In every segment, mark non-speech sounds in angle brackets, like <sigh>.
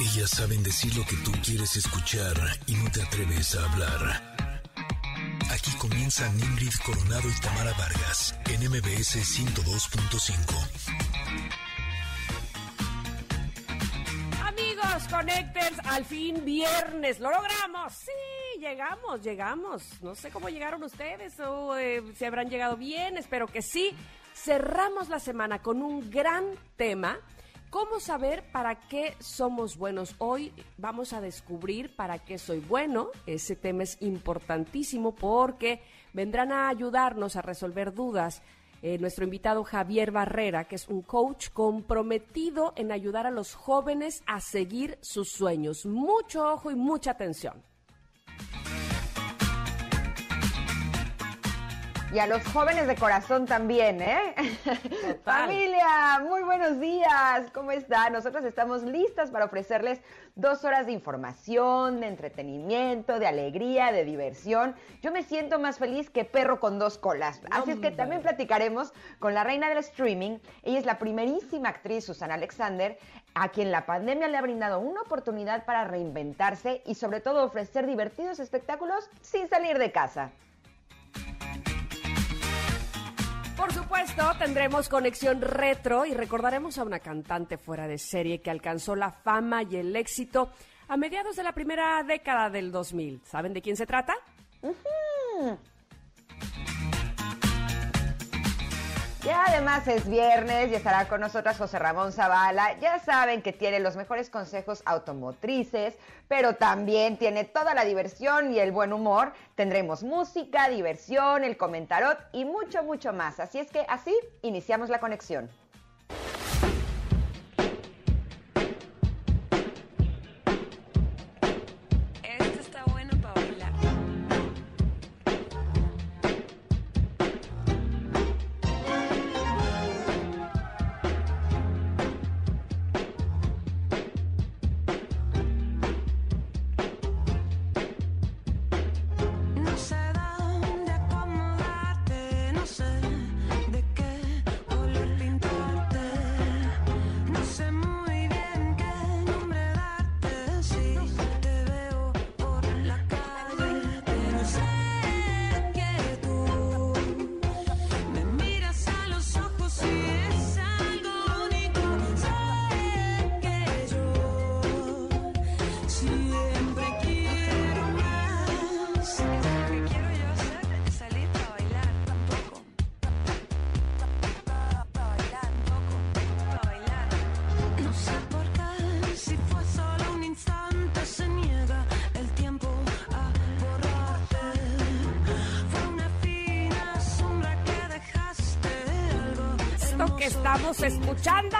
Ellas saben decir lo que tú quieres escuchar y no te atreves a hablar. Aquí comienzan Ingrid Coronado y Tamara Vargas en MBS 102.5. Amigos, Connectors, al fin viernes, lo logramos. Sí, llegamos, llegamos. No sé cómo llegaron ustedes o eh, si habrán llegado bien, espero que sí. Cerramos la semana con un gran tema ¿Cómo saber para qué somos buenos? Hoy vamos a descubrir para qué soy bueno. Ese tema es importantísimo porque vendrán a ayudarnos a resolver dudas. Eh, nuestro invitado Javier Barrera, que es un coach comprometido en ayudar a los jóvenes a seguir sus sueños. Mucho ojo y mucha atención. Y a los jóvenes de corazón también, ¿eh? <laughs> Familia, muy buenos días. ¿Cómo están? Nosotros estamos listas para ofrecerles dos horas de información, de entretenimiento, de alegría, de diversión. Yo me siento más feliz que perro con dos colas. Así es que también platicaremos con la reina del streaming. Ella es la primerísima actriz, Susana Alexander, a quien la pandemia le ha brindado una oportunidad para reinventarse y sobre todo ofrecer divertidos espectáculos sin salir de casa. Por supuesto, tendremos conexión retro y recordaremos a una cantante fuera de serie que alcanzó la fama y el éxito a mediados de la primera década del 2000. ¿Saben de quién se trata? Y además es viernes y estará con nosotras José Ramón Zavala. Ya saben que tiene los mejores consejos automotrices, pero también tiene toda la diversión y el buen humor. Tendremos música, diversión, el comentarot y mucho, mucho más. Así es que así iniciamos la conexión. Estamos escuchando.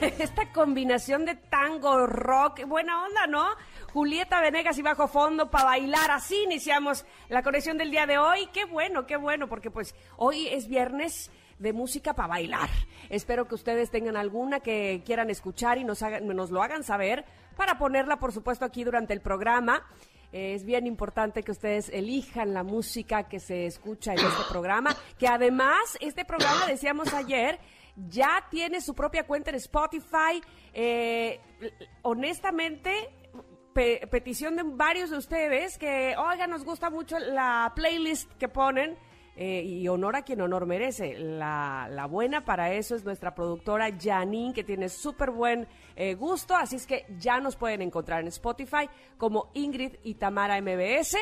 <laughs> Esta combinación de tango, rock, buena onda, ¿no? Julieta Venegas y bajo fondo para bailar. Así iniciamos la conexión del día de hoy. Qué bueno, qué bueno, porque pues hoy es viernes de música para bailar. Espero que ustedes tengan alguna que quieran escuchar y nos, nos lo hagan saber para ponerla, por supuesto, aquí durante el programa. Es bien importante que ustedes elijan la música que se escucha en este programa, que además este programa, decíamos ayer, ya tiene su propia cuenta en Spotify. Eh, honestamente, petición de varios de ustedes que, oiga, nos gusta mucho la playlist que ponen eh, y honor a quien honor merece. La, buena para eso es nuestra productora Janine, que tiene súper buen eh, gusto, así es que ya nos pueden encontrar en Spotify como Ingrid y Tamara MBS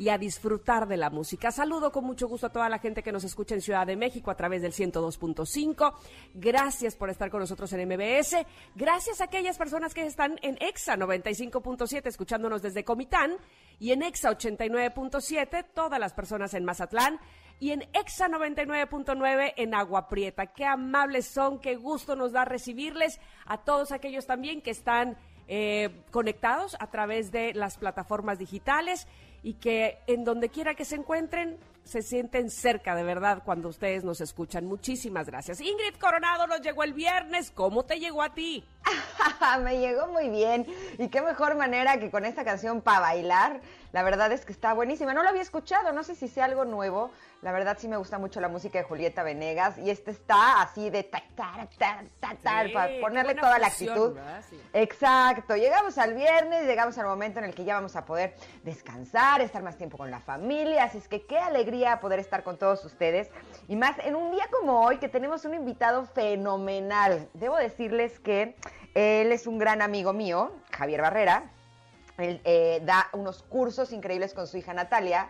y a disfrutar de la música. Saludo con mucho gusto a toda la gente que nos escucha en Ciudad de México a través del 102.5. Gracias por estar con nosotros en MBS. Gracias a aquellas personas que están en EXA 95.7 escuchándonos desde Comitán y en EXA 89.7 todas las personas en Mazatlán y en Exa 99.9 en Agua Prieta. Qué amables son, qué gusto nos da recibirles a todos aquellos también que están eh, conectados a través de las plataformas digitales y que en donde quiera que se encuentren se sienten cerca de verdad cuando ustedes nos escuchan. Muchísimas gracias. Ingrid Coronado nos llegó el viernes. ¿Cómo te llegó a ti? <laughs> Me llegó muy bien. Y qué mejor manera que con esta canción para bailar. La verdad es que está buenísima. No lo había escuchado, no sé si sea algo nuevo. La verdad sí me gusta mucho la música de Julieta Venegas y este está así de ta, ta, ta, ta, para ponerle toda la actitud. Exacto. Llegamos al viernes, llegamos al momento en el que ya vamos a poder descansar, estar más tiempo con la familia. Así es que qué alegría poder estar con todos ustedes. Y más en un día como hoy que tenemos un invitado fenomenal. Debo decirles que él es un gran amigo mío, Javier Barrera. Él eh, da unos cursos increíbles con su hija Natalia.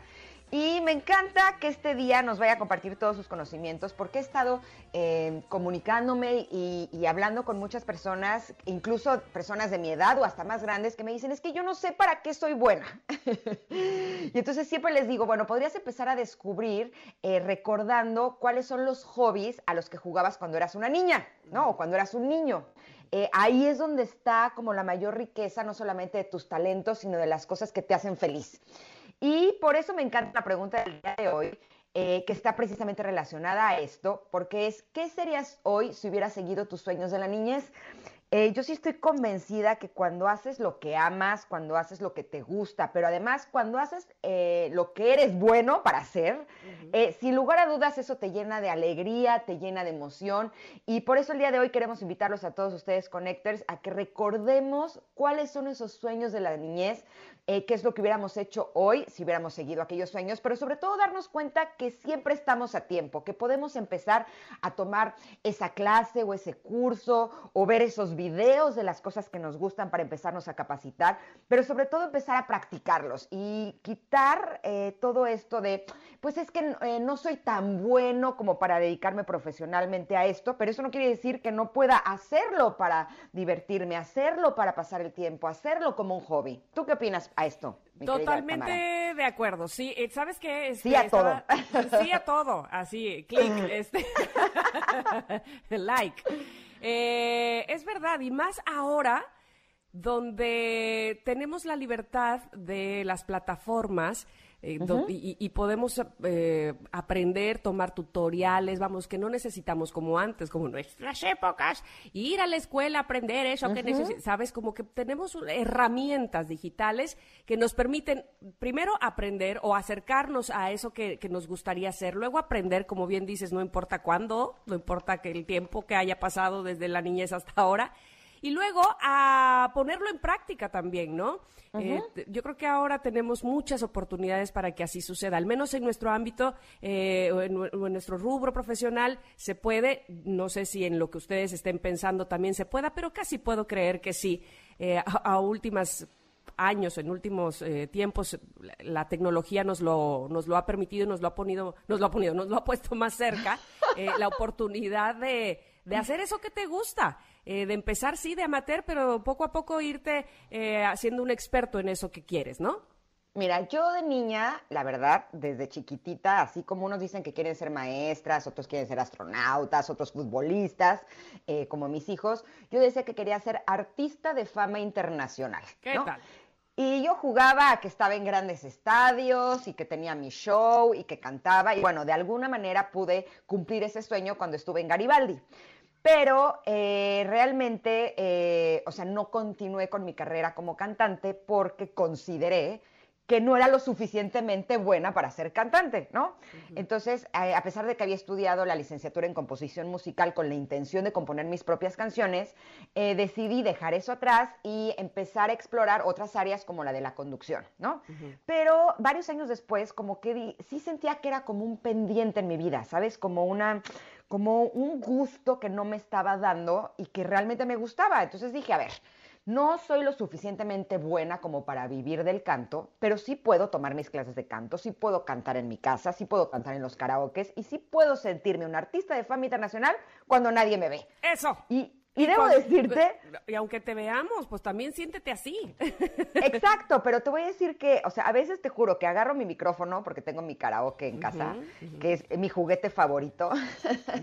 Y me encanta que este día nos vaya a compartir todos sus conocimientos, porque he estado eh, comunicándome y, hablando con muchas personas, incluso personas de mi edad o hasta más grandes, que me dicen, es que yo no sé para qué soy buena. <laughs> y entonces siempre les digo, bueno, podrías empezar a descubrir eh, recordando cuáles son los hobbies a los que jugabas cuando eras una niña, ¿no? O cuando eras un niño. Eh, ahí es donde está como la mayor riqueza, no solamente de tus talentos, sino de las cosas que te hacen feliz. Y por eso me encanta la pregunta del día de hoy, eh, que está precisamente relacionada a esto, porque es, ¿qué serías hoy si hubieras seguido tus sueños de la niñez? Eh, yo sí estoy convencida que cuando haces lo que amas, cuando haces lo que te gusta, pero además cuando haces eh, lo que eres bueno para hacer, eh, sin lugar a dudas eso te llena de alegría, te llena de emoción y por eso el día de hoy queremos invitarlos a todos ustedes connectors a que recordemos cuáles son esos sueños de la niñez, qué es lo que hubiéramos hecho hoy si hubiéramos seguido aquellos sueños, pero sobre todo darnos cuenta que siempre estamos a tiempo, que podemos empezar a tomar esa clase o ese curso o ver esos videos de las cosas que nos gustan para empezarnos a capacitar, pero sobre todo empezar a practicarlos y quitar eh, todo esto de, pues es que eh, no soy tan bueno como para dedicarme profesionalmente a esto, pero eso no quiere decir que no pueda hacerlo para divertirme, hacerlo para pasar el tiempo, hacerlo como un hobby. ¿Tú qué opinas a esto? Totalmente de acuerdo, sí, eh, ¿sabes qué? sí a todo. Sí a todo, así, clic, <laughs> este, <laughs> like. Eh, es verdad, y más ahora donde tenemos la libertad de las plataformas eh, y, podemos eh, aprender, tomar tutoriales, vamos, que no necesitamos como antes, como nuestras épocas, ir a la escuela, aprender eso, que sabes, como que tenemos herramientas digitales que nos permiten primero aprender o acercarnos a eso que, que nos gustaría hacer, luego aprender, como bien dices, no importa cuándo, no importa que el tiempo que haya pasado desde la niñez hasta ahora, y luego a ponerlo en práctica también, ¿no? Eh, yo creo que ahora tenemos muchas oportunidades para que así suceda, al menos en nuestro ámbito eh, o, en, nuestro rubro profesional se puede, no sé si en lo que ustedes estén pensando también se pueda, pero casi puedo creer que sí, eh, a, últimas años, en últimos tiempos, la tecnología nos lo, nos lo ha permitido, nos lo ha ponido, nos lo ha ponido, nos lo ha puesto más cerca, <laughs> la oportunidad de, de hacer eso que te gusta. Eh, de empezar, sí, de amateur, pero poco a poco irte eh, haciendo un experto en eso que quieres, ¿no? Mira, yo de niña, la verdad, desde chiquitita, así como unos dicen que quieren ser maestras, otros quieren ser astronautas, otros futbolistas, eh, como mis hijos, yo decía que quería ser artista de fama internacional. ¿Qué tal? Y yo jugaba a que estaba en grandes estadios y que tenía mi show y que cantaba. Y bueno, de alguna manera pude cumplir ese sueño cuando estuve en Garibaldi. Pero eh, realmente, eh, o sea, no continué con mi carrera como cantante porque consideré que no era lo suficientemente buena para ser cantante, ¿no? Entonces, eh, a pesar de que había estudiado la licenciatura en composición musical con la intención de componer mis propias canciones, decidí dejar eso atrás y empezar a explorar otras áreas como la de la conducción, ¿no? Pero varios años después, como que sí sentía que era como un pendiente en mi vida, ¿sabes? Como una como un gusto que no me estaba dando y que realmente me gustaba. Entonces dije, a ver, no soy lo suficientemente buena como para vivir del canto, pero sí puedo tomar mis clases de canto, sí puedo cantar en mi casa, sí puedo cantar en los karaokes y sí puedo sentirme un artista de fama internacional cuando nadie me ve. Eso. Y, y, debo decirte... Y aunque te veamos, pues también siéntete así. <laughs> Exacto, pero te voy a decir que, o sea, a veces te juro que agarro mi micrófono, porque tengo mi karaoke en casa, que es mi juguete favorito,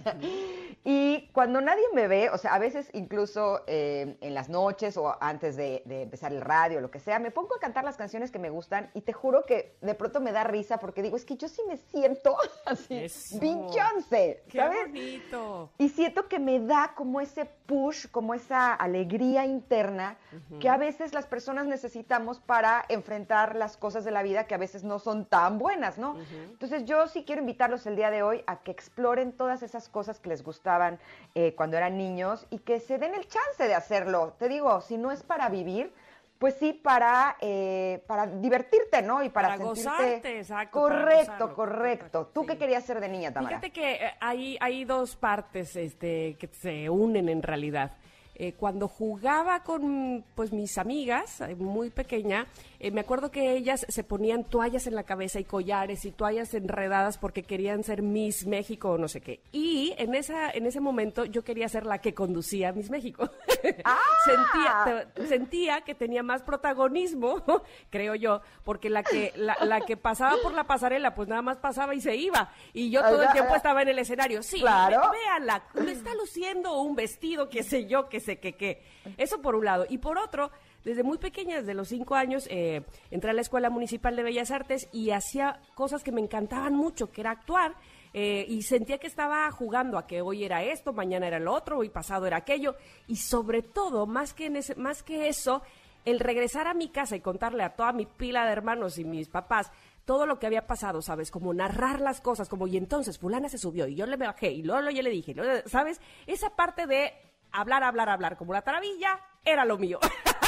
<laughs> y cuando nadie me ve, o sea, a veces incluso eh, en las noches o antes de, empezar el radio, lo que sea, me pongo a cantar las canciones que me gustan y te juro que de pronto me da risa porque digo, es que yo sí me siento así, Beyoncé, ¿sabes? Qué bonito. Y siento que me da como ese punto push, como esa alegría interna que a veces las personas necesitamos para enfrentar las cosas de la vida que a veces no son tan buenas, ¿no? Entonces yo sí quiero invitarlos el día de hoy a que exploren todas esas cosas que les gustaban eh, cuando eran niños y que se den el chance de hacerlo. Te digo, si no es para vivir, pues sí, para, eh, para divertirte, ¿no? Y para, para gozarte, exacto. Correcto, correcto. ¿Tú qué querías ser de niña, Tamara? Fíjate que eh, hay, hay dos partes este, que se unen en realidad. Eh, cuando jugaba con pues mis amigas, eh, muy pequeña, eh, me acuerdo que ellas se ponían toallas en la cabeza y collares y toallas enredadas porque querían ser Miss México o no sé qué. Y en esa en ese momento yo quería ser la que conducía Miss México. <laughs> ¡Ah! sentía, sentía que tenía más protagonismo, <laughs> creo yo, porque la que la, la, que pasaba por la pasarela pues nada más pasaba y se iba y yo todo el tiempo estaba en el escenario. Sí, claro. véanla, me está luciendo un vestido, qué sé yo, qué sé qué, Eso por un lado. Y por otro, desde muy pequeña, desde los cinco años, eh, entré a la Escuela Municipal de Bellas Artes y hacía cosas que me encantaban mucho, que era actuar. Eh, y sentía que estaba jugando a que hoy era esto, mañana era lo otro, hoy pasado era aquello. Y sobre todo, más que, más que eso, el regresar a mi casa y contarle a toda mi pila de hermanos y mis papás todo lo que había pasado, ¿sabes? Como narrar las cosas, como y entonces fulana se subió y yo le bajé y luego yo le dije, ¿sabes? Esa parte de hablar, hablar, hablar como la taravilla era lo mío. <laughs>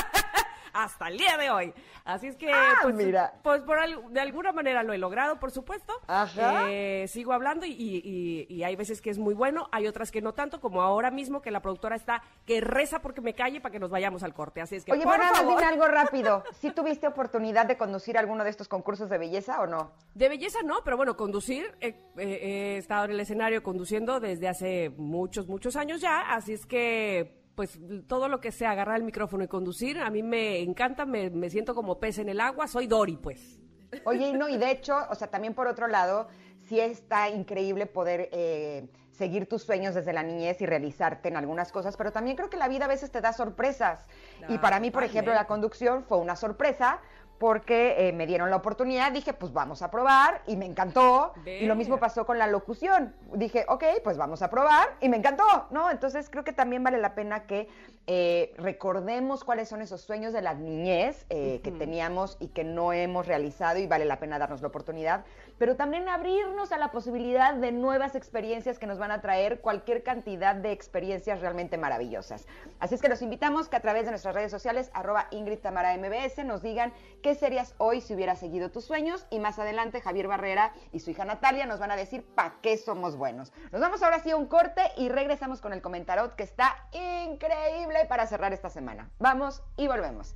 Hasta el día de hoy. Así es que, ah, pues, mira. pues por de alguna manera lo he logrado, por supuesto. Ajá. Eh, sigo hablando y, y, hay veces que es muy bueno, hay otras que no tanto, como ahora mismo que la productora está que reza porque me calle para que nos vayamos al corte. Así es que, Oye, por bueno, favor. algo <laughs> rápido. ¿Sí tuviste oportunidad de conducir alguno de estos concursos de belleza o no? De belleza no, pero bueno, conducir, eh, eh, he estado en el escenario conduciendo desde hace muchos, muchos años ya, así es que pues todo lo que sea agarrar el micrófono y conducir, a mí me encanta, me, me siento como pez en el agua, soy Dory, pues. Oye, no, y de hecho, o sea, también por otro lado, sí está increíble poder eh, seguir tus sueños desde la niñez y realizarte en algunas cosas, pero también creo que la vida a veces te da sorpresas. y para mí, por ejemplo, la conducción fue una sorpresa porque eh, me dieron la oportunidad, dije, pues vamos a probar y me encantó. Y lo mismo pasó con la locución. Dije, ok, pues vamos a probar y me encantó, ¿no? Entonces creo que también vale la pena que eh, recordemos cuáles son esos sueños de la niñez eh, que teníamos y que no hemos realizado y vale la pena darnos la oportunidad, pero también abrirnos a la posibilidad de nuevas experiencias que nos van a traer cualquier cantidad de experiencias realmente maravillosas. Así es que los invitamos que a través de nuestras redes sociales, arroba Ingrid Tamara MBS, nos digan qué serías hoy si hubieras seguido tus sueños y más adelante Javier Barrera y su hija Natalia nos van a decir para qué somos buenos. Nos vamos ahora sí a un corte y regresamos con el comentarot que está increíble para cerrar esta semana. Vamos y volvemos.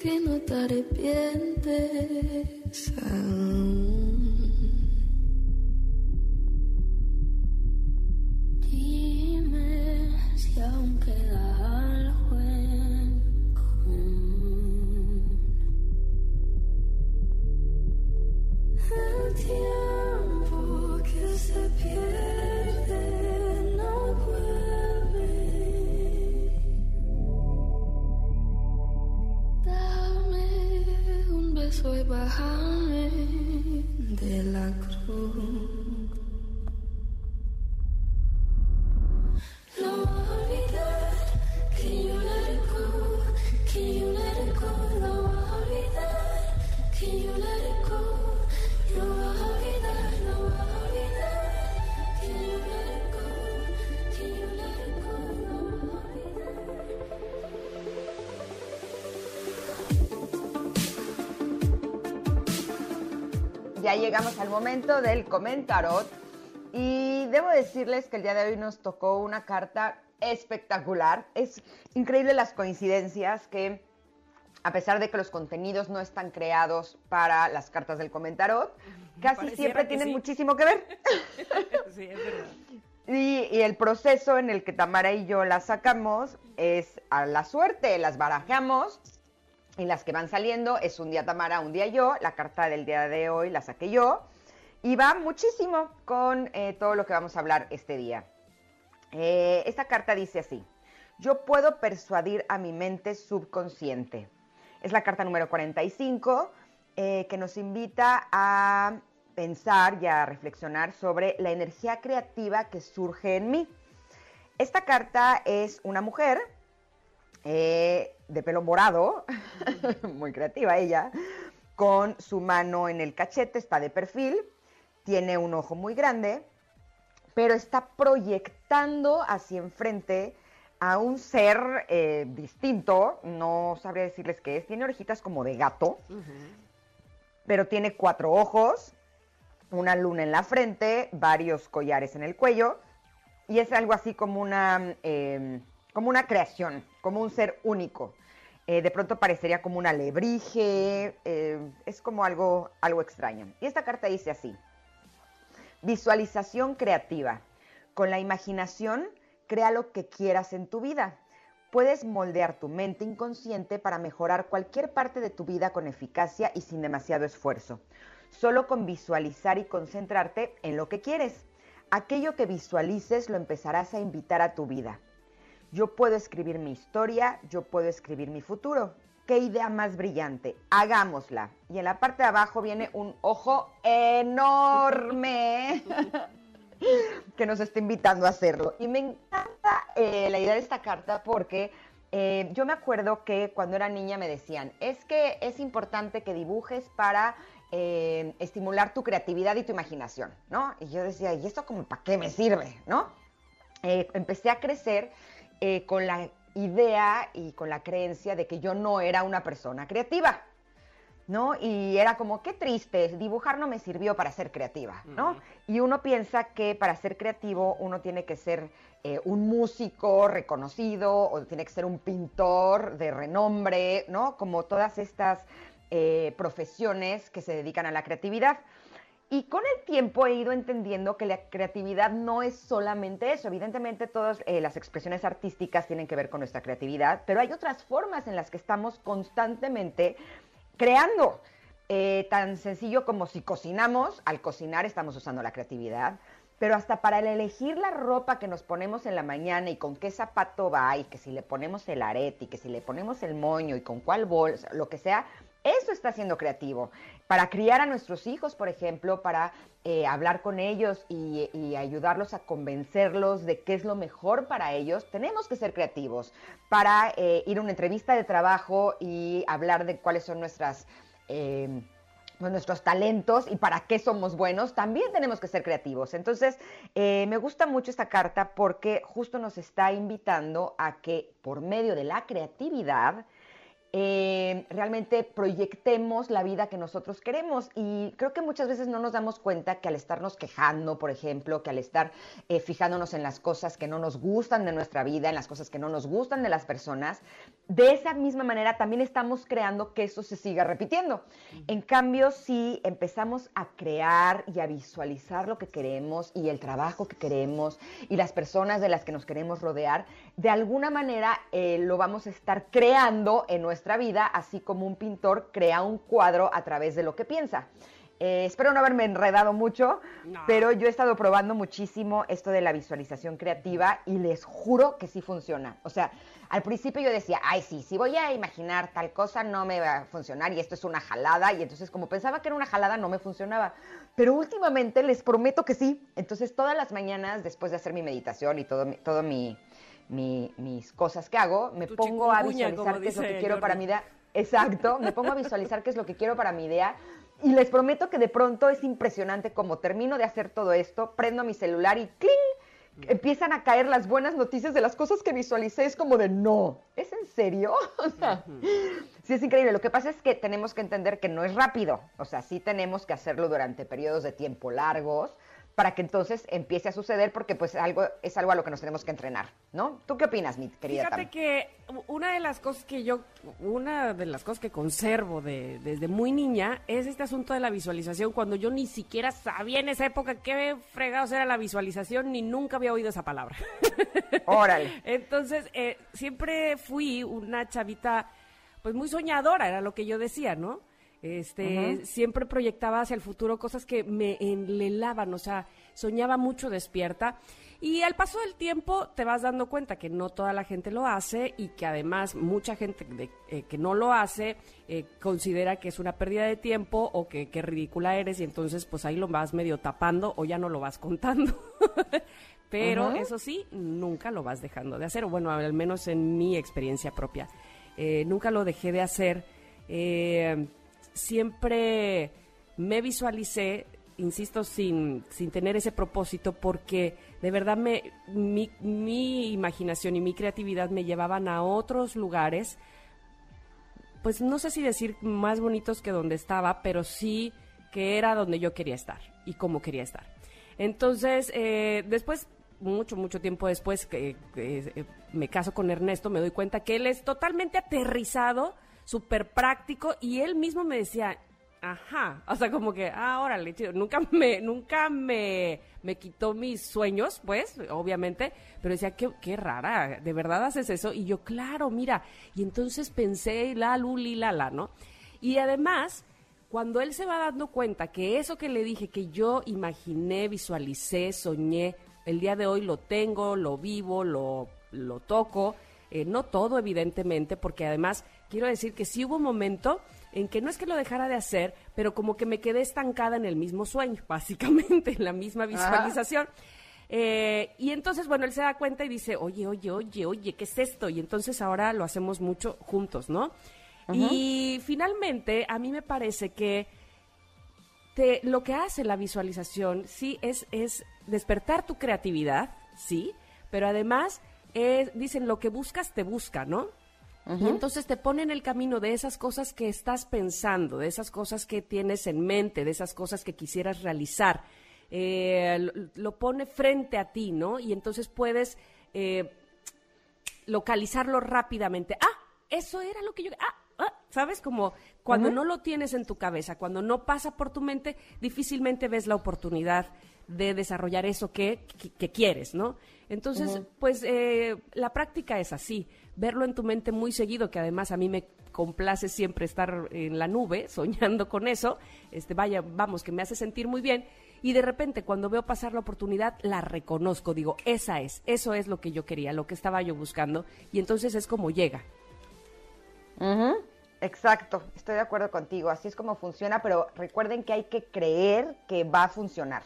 Que no te arrepientes Dime si aún queda algo en común. El Dame un beso y bájame de la cruz. Ya llegamos al momento del comentarot y debo decirles que el día de hoy nos tocó una carta espectacular. Es increíble las coincidencias que a pesar de que los contenidos no están creados para las cartas del comentarot, casi Pareciera siempre tienen sí. muchísimo que ver. <laughs> <laughs> sí, es verdad. Y, y el proceso en el que Tamara y yo las sacamos es a la suerte, las barajamos y las que van saliendo es un día Tamara, un día yo. La carta del día de hoy la saqué yo y va muchísimo con eh, todo lo que vamos a hablar este día. Eh, esta carta dice así, yo puedo persuadir a mi mente subconsciente. Es la carta número 45 eh, que nos invita a pensar y a reflexionar sobre la energía creativa que surge en mí. Esta carta es una mujer de pelo morado, <laughs> muy creativa ella, con su mano en el cachete, está de perfil, tiene un ojo muy grande, pero está proyectando hacia enfrente a un ser eh, distinto, no sabría decirles qué es, tiene orejitas como de gato, pero tiene cuatro ojos, una luna en la frente, varios collares en el cuello, y es algo así como una, eh, como una creación, como un ser único. Eh, de pronto parecería como una alebrije, eh, es como algo, algo extraño. Y esta carta dice así, visualización creativa. Con la imaginación, crea lo que quieras en tu vida. Puedes moldear tu mente inconsciente para mejorar cualquier parte de tu vida con eficacia y sin demasiado esfuerzo. Solo con visualizar y concentrarte en lo que quieres. Aquello que visualices lo empezarás a invitar a tu vida. Yo puedo escribir mi historia, yo puedo escribir mi futuro. ¿Qué idea más brillante? Hagámosla. Y en la parte de abajo viene un ojo enorme que nos está invitando a hacerlo. Y me encanta eh, la idea de esta carta porque eh, yo me acuerdo que cuando era niña me decían, es que es importante que dibujes para eh, estimular tu creatividad y tu imaginación, ¿no? Y yo decía, ¿y esto como para qué me sirve, no? Empecé a crecer eh, con la idea y con la creencia de que yo no era una persona creativa, ¿no? Y era como, qué triste, dibujar no me sirvió para ser creativa, ¿no? Y uno piensa que para ser creativo uno tiene que ser eh, un músico reconocido o tiene que ser un pintor de renombre, ¿no? Como todas estas eh, profesiones que se dedican a la creatividad. Y con el tiempo he ido entendiendo que la creatividad no es solamente eso. Evidentemente todas eh, las expresiones artísticas tienen que ver con nuestra creatividad, pero hay otras formas en las que estamos constantemente creando. Eh, tan sencillo como si cocinamos, al cocinar estamos usando la creatividad, pero hasta para el elegir la ropa que nos ponemos en la mañana y con qué zapato va y que si le ponemos el arete y que si le ponemos el moño y con cuál bolsa, lo que sea, eso está siendo creativo. Para criar a nuestros hijos, por ejemplo, para eh, hablar con ellos y, ayudarlos a convencerlos de qué es lo mejor para ellos, tenemos que ser creativos. Para eh, ir a una entrevista de trabajo y hablar de cuáles son nuestras... eh, pues, nuestros talentos y para qué somos buenos, también tenemos que ser creativos. Entonces, eh, me gusta mucho esta carta porque justo nos está invitando a que por medio de la creatividad, eh, realmente proyectemos la vida que nosotros queremos. Y creo que muchas veces no nos damos cuenta que al estarnos quejando, por ejemplo, que al estar eh, fijándonos en las cosas que no nos gustan de nuestra vida, en las cosas que no nos gustan de las personas, de esa misma manera también estamos creando que eso se siga repitiendo. En cambio, si empezamos a crear y a visualizar lo que queremos y el trabajo que queremos y las personas de las que nos queremos rodear, de alguna manera eh, lo vamos a estar creando en nuestra vida, así como un pintor crea un cuadro a través de lo que piensa. Eh, espero no haberme enredado mucho, No. pero yo he estado probando muchísimo esto de la visualización creativa y les juro que sí funciona. O sea, al principio yo decía, ay, sí, si voy a imaginar tal cosa no me va a funcionar y esto es una jalada. Y entonces como pensaba que era una jalada no me funcionaba. Pero últimamente les prometo que sí. Entonces todas las mañanas después de hacer mi meditación y todo, todo mi, mi- mis cosas que hago, me Tu pongo a visualizar qué es lo que quiero para mi idea. Exacto, me pongo a visualizar qué es lo que quiero para mi idea. Y les prometo que de pronto es impresionante como termino de hacer todo esto, prendo mi celular y ¡cling! Empiezan a caer las buenas noticias de las cosas que visualicé. Es como de, no, ¿es en serio? <laughs> O sea, sí es increíble. Lo que pasa es que tenemos que entender que no es rápido. O sea, sí tenemos que hacerlo durante periodos de tiempo largos para que entonces empiece a suceder porque pues algo es algo a lo que nos tenemos que entrenar, ¿no? ¿Tú qué opinas, mi querida Fíjate Tam? que una de las cosas que yo, una de las cosas que conservo de, desde muy niña es este asunto de la visualización, cuando yo ni siquiera sabía en esa época qué fregados era la visualización, ni nunca había oído esa palabra. <laughs> Órale. Entonces, eh, siempre fui una chavita, pues muy soñadora, era lo que yo decía, ¿no? Este, siempre proyectaba hacia el futuro cosas que me enlelaban, o sea, soñaba mucho despierta. Y al paso del tiempo te vas dando cuenta que no toda la gente lo hace y que además mucha gente de- eh, que no lo hace eh, considera que es una pérdida de tiempo o que, que ridícula eres y entonces pues ahí lo vas medio tapando o ya no lo vas contando. <laughs> Pero eso sí, nunca lo vas dejando de hacer, o bueno, al menos en mi experiencia propia. Eh, nunca lo dejé de hacer. Eh, siempre me visualicé, insisto, sin, sin tener ese propósito, porque de verdad me, mi, mi imaginación y mi creatividad me llevaban a otros lugares, pues no sé si decir más bonitos que donde estaba, pero sí que era donde yo quería estar y cómo quería estar. Entonces, eh, después, mucho, mucho tiempo después que, eh, me caso con Ernesto, me doy cuenta que él es totalmente aterrizado, súper práctico, y él mismo me decía, ajá, o sea, como que, ah, órale, chido. nunca me, nunca me, me quitó mis sueños, pues, obviamente, pero decía, qué, qué rara, ¿de verdad haces eso? Y yo, claro, mira, y entonces pensé, la, luli, la, la, ¿no? Y además, cuando él se va dando cuenta que eso que le dije, que yo imaginé, visualicé, soñé, el día de hoy lo tengo, lo vivo, lo, lo toco, eh, no todo evidentemente, porque además quiero decir que sí hubo un momento en que no es que lo dejara de hacer, pero como que me quedé estancada en el mismo sueño, <laughs> básicamente, en la misma visualización. Eh, y entonces, bueno, él se da cuenta y dice, oye, oye, oye, oye, ¿qué es esto? Y entonces ahora lo hacemos mucho juntos, ¿no? Y finalmente, a mí me parece que te- lo que hace la visualización, sí, es, es despertar tu creatividad, sí, pero además, es, dicen, lo que buscas te busca, ¿no? Y entonces te pone en el camino de esas cosas que estás pensando, de esas cosas que tienes en mente, de esas cosas que quisieras realizar. Eh, lo, lo pone frente a ti, ¿no? Y entonces puedes eh, localizarlo rápidamente. Ah, eso era lo que yo... Ah, ah, ¿sabes? Como cuando no lo tienes en tu cabeza, cuando no pasa por tu mente, difícilmente ves la oportunidad de desarrollar eso que, que- que quieres, ¿no? Entonces, pues eh, la práctica es así, verlo en tu mente muy seguido, que además a mí me complace siempre estar en la nube, <laughs> soñando con eso, este, vaya, vamos, que me hace sentir muy bien, y de repente cuando veo pasar la oportunidad, la reconozco, digo, esa es, eso es lo que yo quería, lo que estaba yo buscando, y entonces es como llega. Exacto, estoy de acuerdo contigo, así es como funciona, pero recuerden que hay que creer que va a funcionar.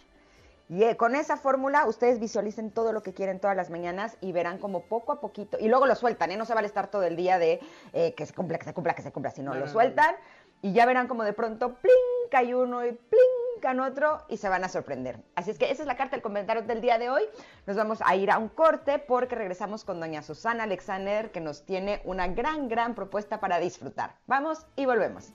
Y eh, con esa fórmula ustedes visualicen todo lo que quieren todas las mañanas y verán como poco a poquito, y luego lo sueltan, ¿eh? no se vale estar todo el día de eh, que se cumpla, que se cumpla, que se cumpla, sino lo sueltan y ya verán como de pronto, ¡pling! cae uno y ¡pling! cae otro y se van a sorprender. Así es que esa es la carta del comentario del día de hoy. Nos vamos a ir a un corte porque regresamos con doña Susana Alexander que nos tiene una gran, gran propuesta para disfrutar. Vamos y volvemos.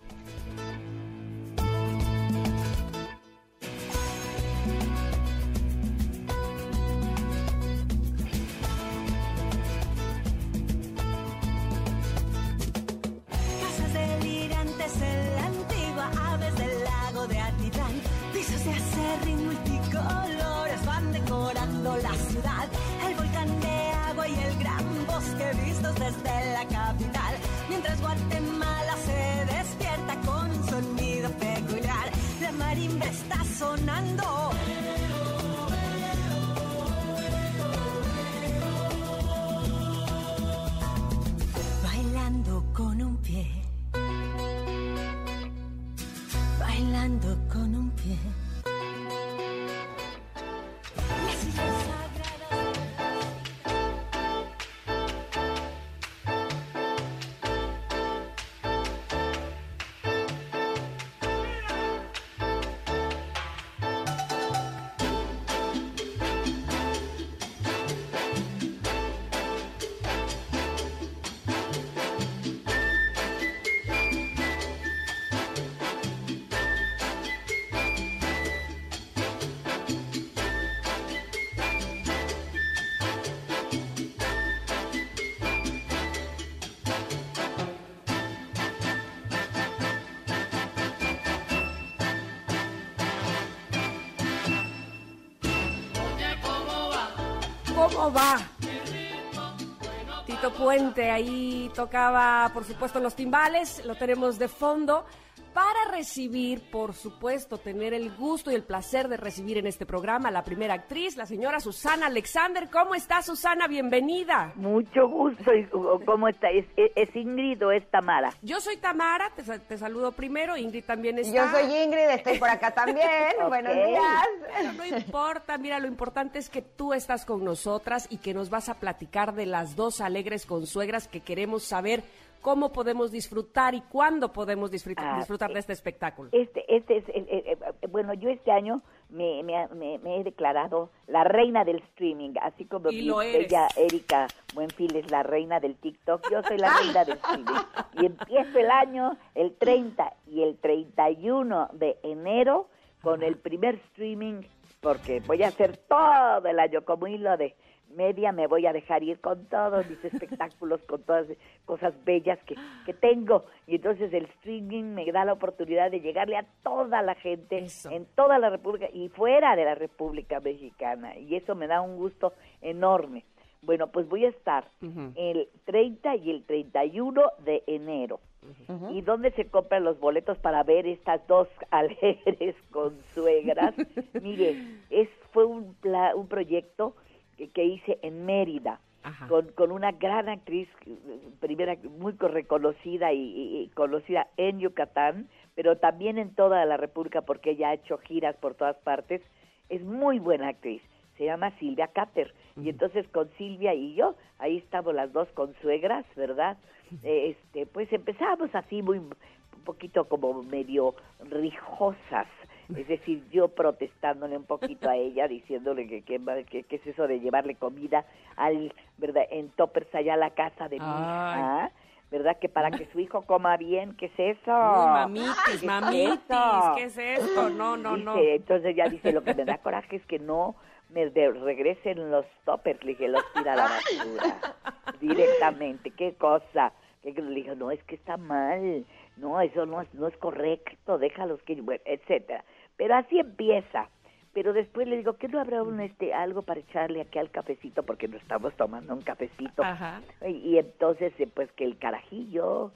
¿Cómo va? Tito Puente ahí tocaba, por supuesto, los timbales, lo tenemos de fondo. Recibir, por supuesto, tener el gusto y el placer de recibir en este programa a la primera actriz, la señora Susana Alexander. ¿Cómo está Susana? Bienvenida. Mucho gusto. ¿Y ¿Cómo está? ¿Es, es Ingrid o es Tamara? Yo soy Tamara, te, te saludo primero, Ingrid también está. Yo soy Ingrid, estoy por acá también. <laughs> Buenos días. Pero no importa, mira, lo importante es que tú estás con nosotras y que nos vas a platicar de las dos alegres consuegras que queremos saber cómo podemos disfrutar y cuándo podemos disfrutar, Ah, disfrutar de este espectáculo. Este, este es, el- el- el- bueno, yo este año me, me, me- me he declarado la reina del streaming, así como mi bella Erika Buenfil es la reina del TikTok, yo soy la <laughs> reina del streaming. Y empiezo el año el 30 y el 31 de enero con el primer streaming, porque voy a hacer todo el año como hilo de media, me voy a dejar ir con todos mis espectáculos, con todas cosas bellas que, que tengo. Y entonces el streaming me da la oportunidad de llegarle a toda la gente Eso. en toda la República y fuera de la República Mexicana. Y eso me da un gusto enorme. Bueno, pues voy a estar Ujú. el 30 y el 31 de enero. ¿Y dónde se compran los boletos para ver estas dos <laughs> alegres consuegras? <laughs> Mire, es, fue un, pla- un proyecto que, que hice en Mérida con, con una gran actriz, primera muy co- reconocida y, y- y conocida en Yucatán, pero también en toda la República porque ella ha hecho giras por todas partes. Es muy buena actriz. Se llama Silvia Cater. Y entonces con Silvia y yo, ahí estamos las dos consuegras, ¿verdad? Eh, este, pues empezamos así muy un poquito como medio rijosas, es decir, yo protestándole un poquito a ella, diciéndole que qué es eso de llevarle comida al, ¿verdad? En toppers allá a la casa de mi hija, ¿verdad? Que para que su hijo coma bien, ¿qué es eso? Uy, mamitis, ¿Qué es mamitis? ¿qué es esto? No, no, no. Entonces ya dice, lo que me da coraje es que no me de- regresen los toppers, le dije, los tira a la basura directamente, qué cosa. Que le dije, no, es que está mal, no, eso no es, no es correcto, déjalos que, bueno, etcétera. Pero así empieza. Pero después le digo, ¿qué no habrá un, este, algo para echarle aquí al cafecito? Porque no estamos tomando un cafecito. Ajá. Y, y entonces, eh, pues que el carajillo,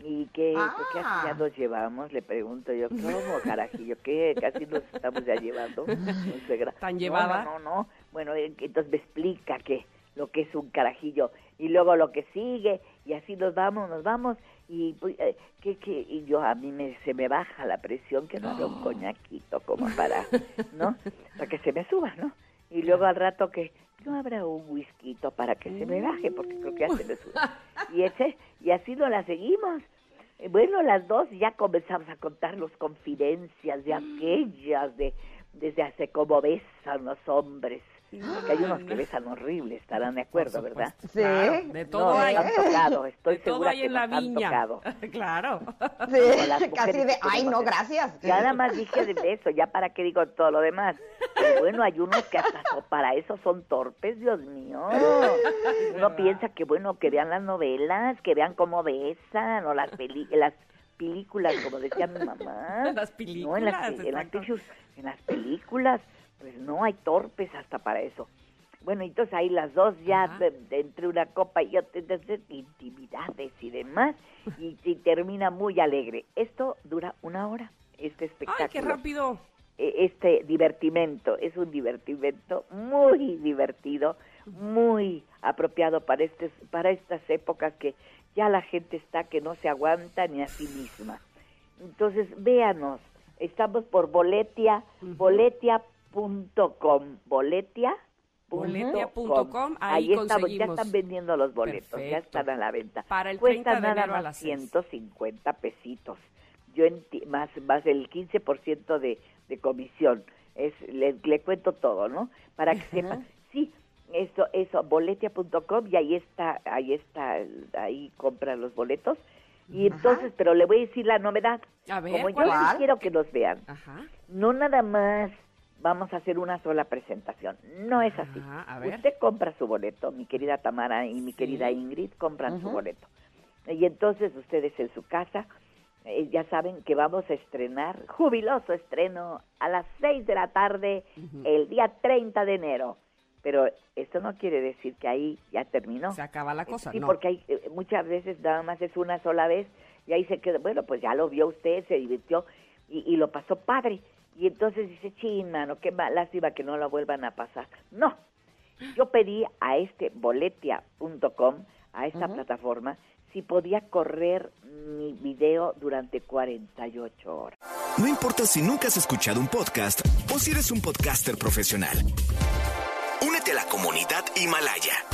y que, pues, ¿qué Ah. ya nos llevamos? Le pregunto yo, ¿cómo <laughs> carajillo? ¿Qué? Casi nos estamos ya llevando. <laughs> ¿Tan No, llevada? No, no, no. Bueno, eh, entonces me explica que lo que es un carajillo y luego lo que sigue y así nos vamos, nos vamos y pues, eh, que, que y yo a mí me, se me baja la presión que no haga un coñaquito como para, <laughs> ¿no? Para que se me suba, ¿no? Y luego al rato que no habrá un whisky para que se me baje porque creo que ya se me sube. Y ese y así nos la seguimos. Eh, Bueno, las dos ya comenzamos a contarnos confidencias de aquellas, de desde hace cómo besan los hombres. Porque hay unos que besan horrible, estarán de acuerdo, ¿verdad? Sí. Claro, de todo no, hay. nos han tocado, estoy de todo hay que en la han viña. tocado. <laughs> claro. Sí, Como las casi de, que ay, no, gracias. Ya nada más dije de eso, ya para qué digo todo lo demás. Pero bueno, hay unos que hasta para eso son torpes, Dios mío. <laughs> Uno piensa que bueno, que vean las novelas, que vean cómo besan, o las peli las películas, como decía mi mamá. <laughs> Las No, en las, películas, en las en las películas, pues no hay torpes hasta para eso. Bueno, entonces ahí las dos ya de- de- entre una copa y otra, entonces, intimidades y demás, <laughs> y, y termina muy alegre. Esto dura una hora, este espectáculo Ay, qué rápido. eh, este divertimento. Es un divertimento muy divertido, muy apropiado para, este, para estas épocas que ya la gente está que no se aguanta ni a sí misma. Entonces, véanos, estamos por boletia, boletia.com, boletia. Boletia.com, ahí estamos, ya conseguimos. están vendiendo los boletos, ya Perfecto. están a la venta. Para el Cuesta 30 de nada enero a las seis. 150 pesitos. Yo más más el 15% de, de comisión. Es le, le cuento todo, ¿no? Para que sepan. Sí, eso eso boletia.com y ahí está, ahí está, ahí compran los boletos. Y entonces, pero le voy a decir la novedad. A ver, Como yo ¿cuál sí quiero que nos vean, Ajá. no nada más vamos a hacer una sola presentación. No es así. Ajá, a ver. Usted compra su boleto, mi querida Tamara y mi querida Ingrid compran su boleto. Y entonces ustedes en su casa eh, ya saben que vamos a estrenar, jubiloso estreno, a las 6 de la tarde el día 30 de enero. Pero esto no quiere decir que ahí ya terminó. Se acaba la cosa, Sí, no. porque hay, eh, muchas veces nada más es una sola vez y ahí se quedó, bueno, pues ya lo vio usted, se divirtió y, y lo pasó padre. Y entonces dice, chin, mano, qué mal, lástima que no lo vuelvan a pasar. No, yo pedí a este boletia.com, a esta plataforma, si podía correr mi video durante 48 horas. No importa si nunca has escuchado un podcast o si eres un podcaster profesional. Únete a la comunidad Himalaya.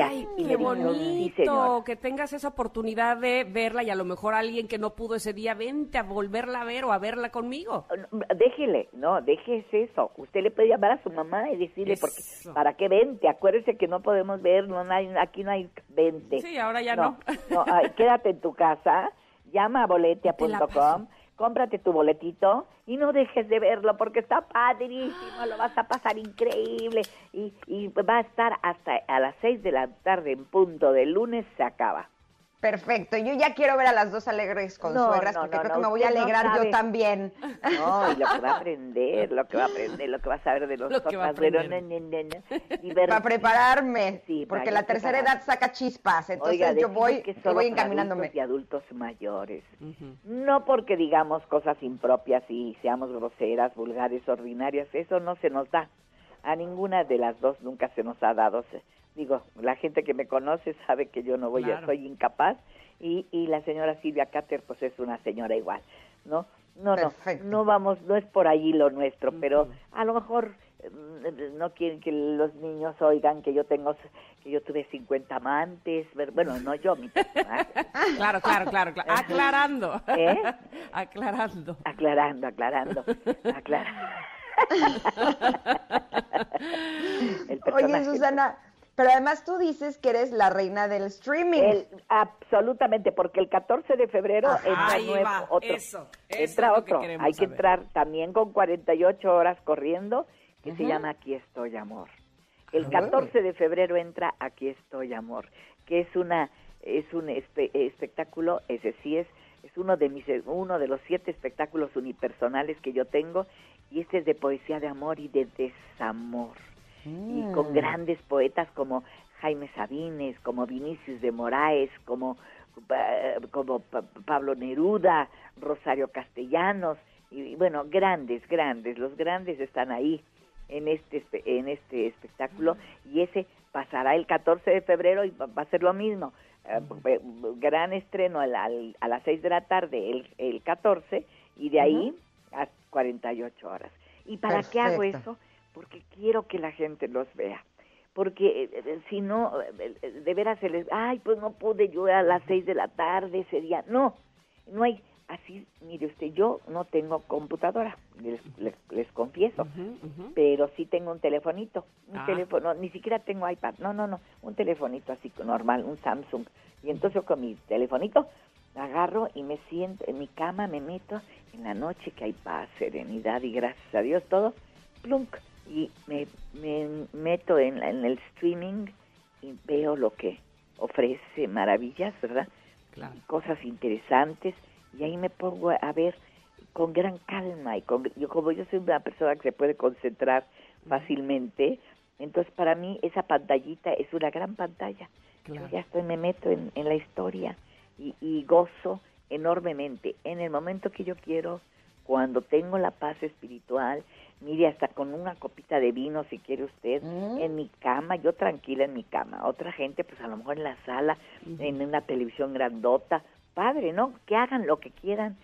Ay, y qué dijo, bonito que tengas esa oportunidad de verla y a lo mejor alguien que no pudo ese día, vente a volverla a ver o a verla conmigo. Déjele, no, déjese eso. Usted le puede llamar a su mamá y decirle, porque. ¿para qué vente? Acuérdese que no podemos ver, no hay, aquí no hay vente. Sí, ahora ya no. no, ay, quédate en tu casa, llama a <laughs> boletia.com. cómprate tu boletito y no dejes de verlo porque está padrísimo, lo vas a pasar increíble y, y va a estar hasta a las seis de la tarde en punto de lunes se acaba. Perfecto, yo ya quiero ver a las dos alegres con No, suegras no, porque no, creo no, que me voy a alegrar yo también. No, y lo que va a <laughs> aprender, lo que va a aprender, lo que va a saber de <laughs> Lo nosotras. que va a aprender. <laughs> Para prepararme, Sí, porque la tercera edad saca chispas, entonces Oiga, yo voy, que yo solo voy encaminándome. adultos y adultos mayores. No porque digamos cosas impropias y seamos groseras, vulgares, ordinarias, eso no se nos da. A ninguna de las dos nunca se nos ha dado. Digo, la gente que me conoce sabe que yo no voy Claro. a, soy incapaz y, y la señora Silvia Cater pues es una señora igual, ¿no? No, no, Perfecto. no vamos, no es por allí lo nuestro, pero a lo mejor mm, no quieren que los niños oigan que yo tengo, que yo tuve 50 amantes, bueno, no yo, mi personaje. <laughs> Claro, claro, claro, claro. Aclarando. ¿Eh? <laughs> Aclarando. Aclarando, aclarando, aclarando. <laughs> El Oye. Susana, pero además tú dices que eres la reina del streaming. El- absolutamente, porque el 14 de febrero Ajá. entra Ahí nuevo, va, otro. eso, eso entra es que Hay que saber. entrar también con 48 horas corriendo, que se llama Aquí estoy, amor. El 14 de febrero entra Aquí estoy, amor, que es una es un espe- espectáculo, ese sí es es uno de mis uno de los siete espectáculos unipersonales que yo tengo y este es de poesía de amor y de desamor y con grandes poetas como Jaime Sabines, como Vinicius de Moraes, como, como Pa- Pablo Neruda, Rosario Castellanos, y, bueno, grandes, grandes, los grandes están ahí en este, en este espectáculo y ese pasará el 14 de febrero y va a ser lo mismo. Eh, eh, gran estreno al- al- a las 6 de la tarde el, el 14 y de ahí a 48 horas. ¿Y para qué hago eso? Porque quiero que la gente los vea. Porque eh, eh, si no, eh, eh, de veras se les, ay, pues no pude yo a las 6 de la tarde ese día. No, no hay, así, mire usted, yo no tengo computadora, les, les, les confieso, pero sí tengo un telefonito, un Ah. teléfono, ni siquiera tengo iPad, no, no, no, un telefonito así normal, un Samsung. Y entonces yo con mi telefonito agarro y me siento en mi cama, me meto en la noche que hay paz, serenidad y gracias a Dios todo, plunk, y me, me meto en, la- en el streaming y veo lo que ofrece maravillas, ¿verdad? Claro. Cosas interesantes y ahí me pongo a ver con gran calma y con, yo como yo soy una persona que se puede concentrar fácilmente, entonces para mí esa pantallita es una gran pantalla. Claro. Yo ya estoy, me meto en, en la historia y, y gozo enormemente en el momento que yo quiero, cuando tengo la paz espiritual, mire, hasta con una copita de vino, si quiere usted, en mi cama, yo tranquila en mi cama. Otra gente, pues a lo mejor en la sala, en una televisión grandota. Padre, ¿no? Que hagan lo que quieran.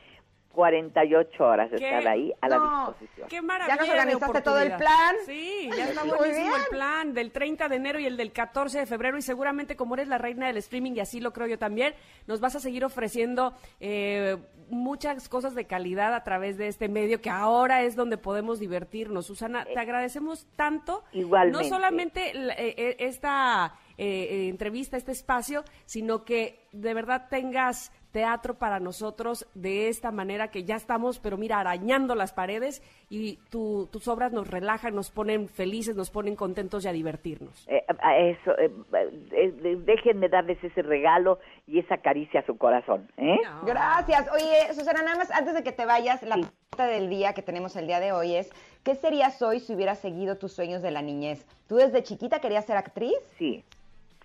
48 horas ¿Qué? estar ahí a la disposición. Qué maravilla. nos de organizaste todo el plan. Sí, ya está Muy buenísimo bien. el plan del 30 de enero y el del 14 de febrero. Y seguramente, como eres la reina del streaming, y así lo creo yo también, nos vas a seguir ofreciendo eh, muchas cosas de calidad a través de este medio, que ahora es donde podemos divertirnos. Susana, te agradecemos tanto. Igualmente. No solamente la- eh, eh, esta eh, eh, entrevista, este espacio, sino que de verdad tengas teatro para nosotros de esta manera que ya estamos, pero mira, arañando las paredes y tu- tus obras nos relajan, nos ponen felices, nos ponen contentos y a divertirnos. Eh, a eso, eh, eh, eh, déjenme darles ese regalo y esa caricia a su corazón. ¿eh? Gracias. Oye, Susana, nada más antes de que te vayas, la pregunta del día que tenemos el día de hoy es, ¿qué serías hoy si hubieras seguido tus sueños de la niñez? ¿Tú desde chiquita querías ser actriz? Sí,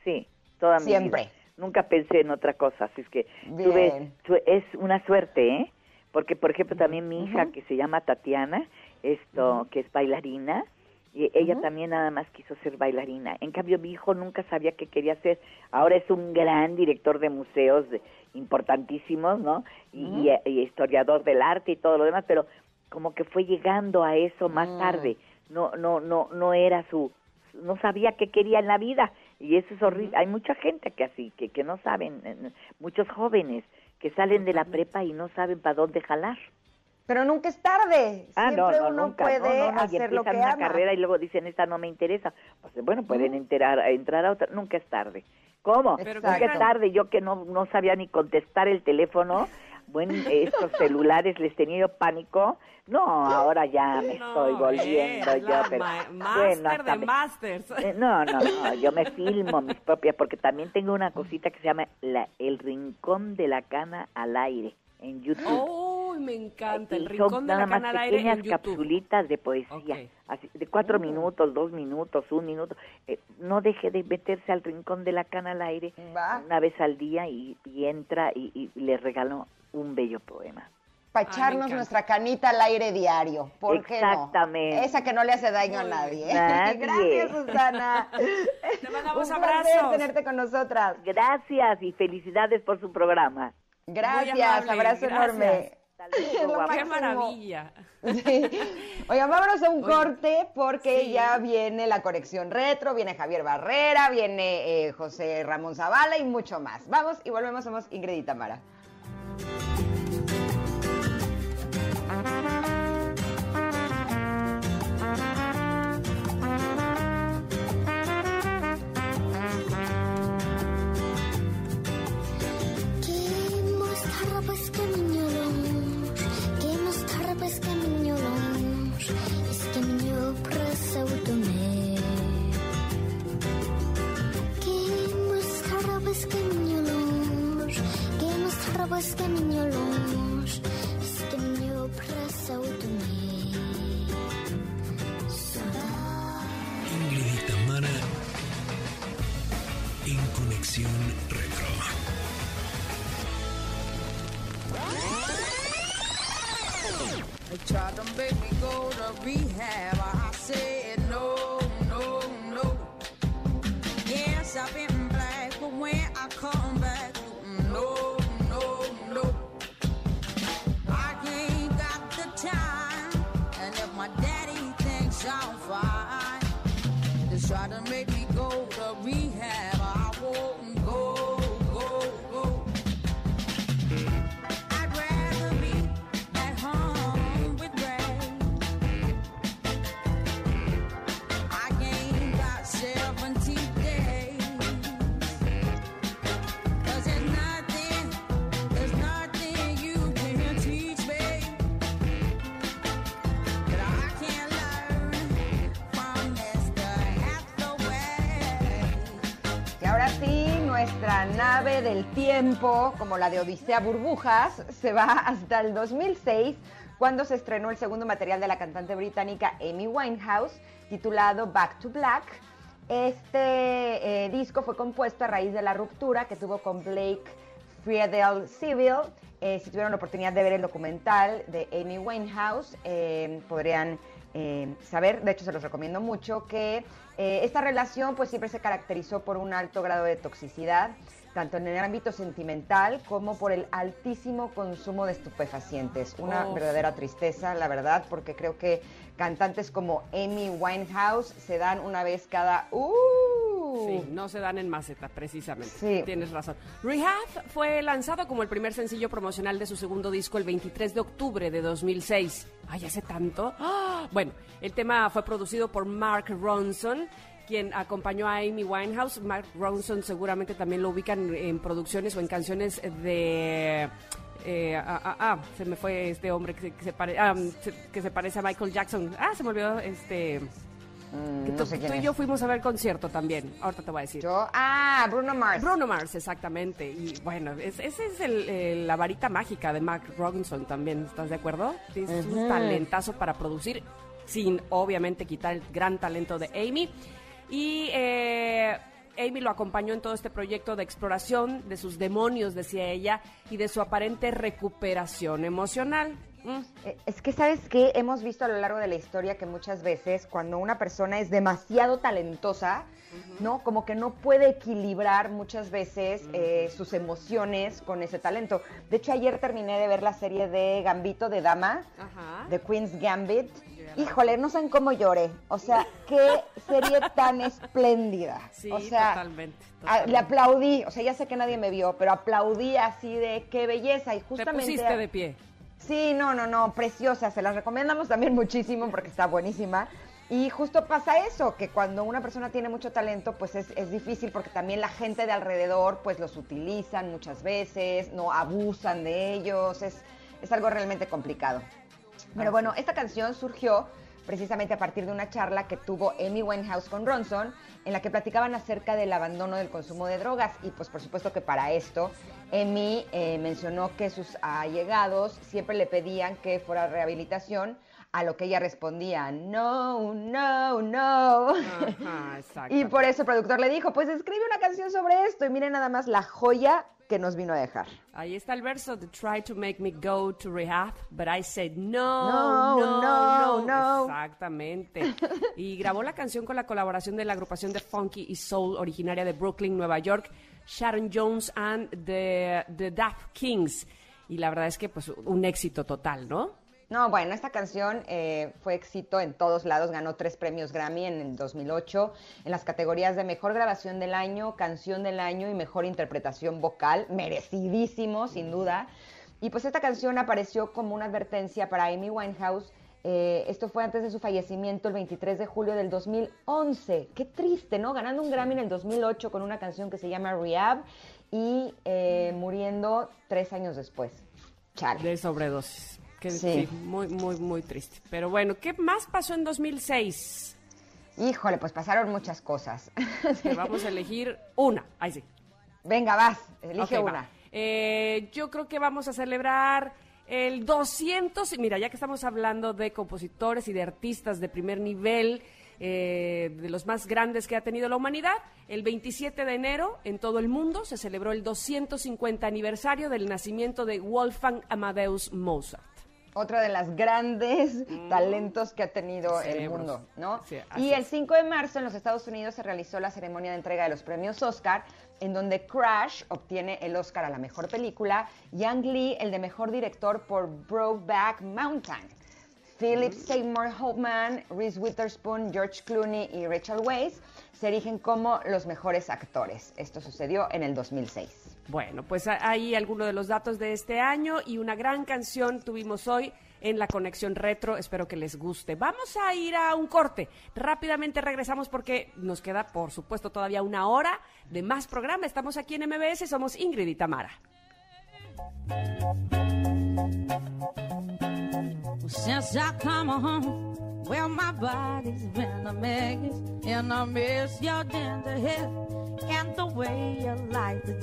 sí, toda mi Siempre. vida. Nunca pensé en otra cosa, así es que tuve, tu- es una suerte, ¿eh? Porque, por ejemplo, también mi hija, que se llama Tatiana, esto, que es bailarina, y ella también nada más quiso ser bailarina. En cambio, mi hijo nunca sabía qué quería ser. Ahora es un gran director de museos de- importantísimos, ¿no? Y, y- y historiador del arte y todo lo demás, pero como que fue llegando a eso más tarde. No, no, no, no era su, no sabía qué quería en la vida y eso es horrible. Hay mucha gente que así, que, que no saben, muchos jóvenes que salen de la prepa y no saben para dónde jalar. Pero nunca es tarde. Ah, no, Siempre no, uno nunca. puede no, no, no, y hacer lo que una ama. carrera y luego dicen, esta no me interesa. Pues bueno, pueden enterar, entrar a otra. Nunca es tarde. ¿Cómo? Pero Nunca es tarde. Yo que no, no sabía ni contestar el teléfono. Bueno, estos celulares les tenía yo pánico. No, ahora ya me estoy volviendo eh, yo. Pero, bueno, hasta de me- masters. eh, No, no, no, yo me filmo mis propias, porque también tengo una cosita que se llama la, El Rincón de la Cana al Aire en YouTube. ¡Oh, me encanta! El rincón son de la nada más cana al aire pequeñas en YouTube. capsulitas de poesía, así, de cuatro minutos, dos minutos, un minuto. Eh, no deje de meterse al rincón de la cana al aire Va. una vez al día y, y entra y, y le regalo un bello poema. Para echarnos nuestra canita al aire diario. ¿Por qué no? Exactamente. Esa que no le hace daño a nadie. Nadie. <laughs> Gracias, Susana. <laughs> Te mandamos Un placer abrazos. tenerte con nosotras. Gracias y felicidades por su programa. Gracias, amable, abrazo gracias. enorme. Luego. <laughs> ¡Qué maravilla! Sí. Oigan, vámonos a un Oye, corte porque sí. ya viene la conexión retro, viene Javier Barrera, viene eh, José Ramón Zavala y mucho más. Vamos y volvemos, somos Ingrid y Tamara. Kimos tarabas kaminyolong Iskaminyo prasa utome Ingrid y Tamara en Conexión Retro. They tried to make me go to rehab. I said no, no, no. Yes, I've been black, but when I come nuestra nave del tiempo, como la de Odisea Burbujas, se va hasta el 2006, cuando se estrenó el segundo material de la cantante británica Amy Winehouse, titulado Back to Black. Este eh, disco fue compuesto a raíz de la ruptura que tuvo con Blake Friedel Civil. Eh, si tuvieron la oportunidad de ver el documental de Amy Winehouse, eh, podrían saber, de hecho se los recomiendo mucho, que eh, esta relación pues siempre se caracterizó por un alto grado de toxicidad, tanto en el ámbito sentimental como por el altísimo consumo de estupefacientes. Una Uf. verdadera tristeza, la verdad, porque creo que cantantes como Amy Winehouse se dan una vez cada... ¡Uh! Sí, no se dan en maceta, precisamente. Sí. Tienes razón. Rehab fue lanzado como el primer sencillo promocional de su segundo disco el 23 de octubre de 2006. Ay, hace tanto. ¡Ah! Bueno, el tema fue producido por Mark Ronson quien acompañó a Amy Winehouse. Mark Ronson seguramente también lo ubican en producciones o en canciones de... eh, ah, ah, ah, se me fue este hombre que se, que se pare- ah, se- que se parece a Michael Jackson. Ah, se me olvidó este... Mm, que no tú, sé quién tú y es. yo fuimos a ver concierto también. Ahorita te voy a decir. Yo, ah, Bruno Mars. Bruno Mars, exactamente. Y bueno, es- ese es el- la varita mágica de Mark Ronson también, ¿estás de acuerdo? Es un talentazo para producir, sin obviamente quitar el gran talento de Amy. Y eh, Amy lo acompañó en todo este proyecto de exploración de sus demonios, decía ella, y de su aparente recuperación emocional. Mm. Eh, Es que, ¿sabes qué? Hemos visto a lo largo de la historia que muchas veces cuando una persona es demasiado talentosa, ¿no? Como que no puede equilibrar muchas veces eh, sus emociones con ese talento. De hecho, ayer terminé de ver la serie de Gambito de Dama, Ajá. de Queen's Gambit. Híjole, no saben cómo lloré. O sea, qué serie tan espléndida. Sí, o sea, totalmente, a- le aplaudí. O sea, ya sé que nadie me vio, pero aplaudí así de qué belleza. Y Te justamente... pusiste de pie. Sí, no, no, no, preciosa. Se las recomendamos también muchísimo porque está buenísima. Y justo pasa eso, que cuando una persona tiene mucho talento, pues es, es difícil porque también la gente de alrededor, pues los utilizan muchas veces, no abusan de ellos, es, es algo realmente complicado. Pero bueno, esta canción surgió precisamente a partir de una charla que tuvo Amy Winehouse con Ronson, en la que platicaban acerca del abandono del consumo de drogas. Y pues por supuesto que para esto, Amy eh, mencionó que sus allegados siempre le pedían que fuera rehabilitación, a lo que ella respondía, no, no, no. Ajá. Y por eso el productor le dijo, pues escribe una canción sobre esto y miren nada más la joya que nos vino a dejar. Ahí está el verso de try to make me go to rehab, but I said no, No, no, no, no. no. Exactamente. Y grabó la canción con la colaboración de la agrupación de funky y soul originaria de Brooklyn, Nueva York, Sharon Jones and the, the Daft Kings. Y la verdad es que pues un éxito total, ¿no? No, bueno, esta canción eh, fue éxito en todos lados, ganó tres premios Grammy en el 2008 en las categorías de Mejor Grabación del Año, Canción del Año y Mejor Interpretación Vocal, merecidísimo, sin duda. Y pues esta canción apareció como una advertencia para Amy Winehouse. Eh, esto fue antes de su fallecimiento el 23 de julio del 2011. Qué triste, ¿no? Ganando un Grammy en el 2008 con una canción que se llama Rehab y eh, muriendo tres años después. Chale. De sobredosis. Que, Sí. sí, muy, muy, muy triste. Pero bueno, ¿qué más pasó en 2006? Híjole, pues pasaron muchas cosas. <laughs> Que vamos a elegir una. Ahí sí. Venga, vas, elige va. una. Eh, yo creo que vamos a celebrar el 200. y Mira, ya que estamos hablando de compositores y de artistas de primer nivel, eh, de los más grandes que ha tenido la humanidad, el 27 de enero en todo el mundo se celebró el 250 aniversario del nacimiento de Wolfgang Amadeus Mozart. Otra de las grandes talentos que ha tenido el Mm. Mundo, ¿no? Sí, y el es. 5 de marzo en los Estados Unidos se realizó la ceremonia de entrega de los premios Oscar, en donde Crash obtiene el Oscar a la mejor película, Yang Lee el de mejor director por Brokeback Mountain. Philip. Seymour Hoffman, Reese Witherspoon, George Clooney y Rachel Weisz se erigen como los mejores actores. Esto sucedió en el 2006. Bueno, pues ahí algunos de los datos de este año y una gran canción tuvimos hoy en la conexión retro. Espero que les guste. Vamos a ir a un corte. Rápidamente regresamos porque nos queda, por supuesto, todavía una hora de más programa. Estamos aquí en MBS, somos Ingrid y Tamara. Well, my body's been a mess, and I miss your tender and the way you like the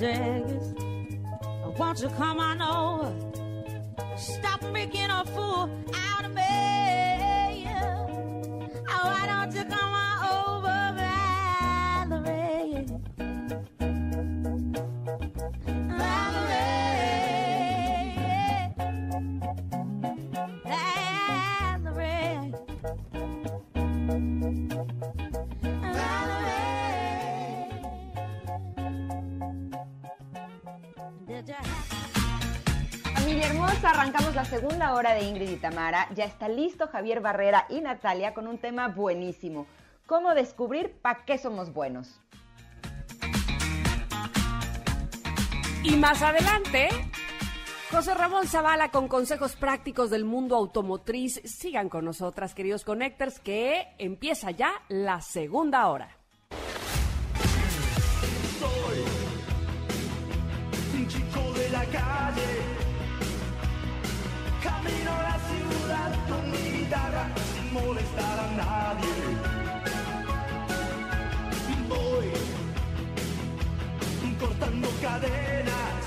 you come on over? Stop making a fool out of me. Oh, why don't you come on según la hora de Ingrid y Tamara, ya está listo Javier Barrera y Natalia con un tema buenísimo. ¿Cómo descubrir para qué somos buenos? Y más adelante, José Ramón Zavala con consejos prácticos del mundo automotriz. Sigan con nosotras, queridos Connectors, que empieza ya la segunda hora. Soy chico de la guitarra sin molestar a nadie. Voy cortando cadenas.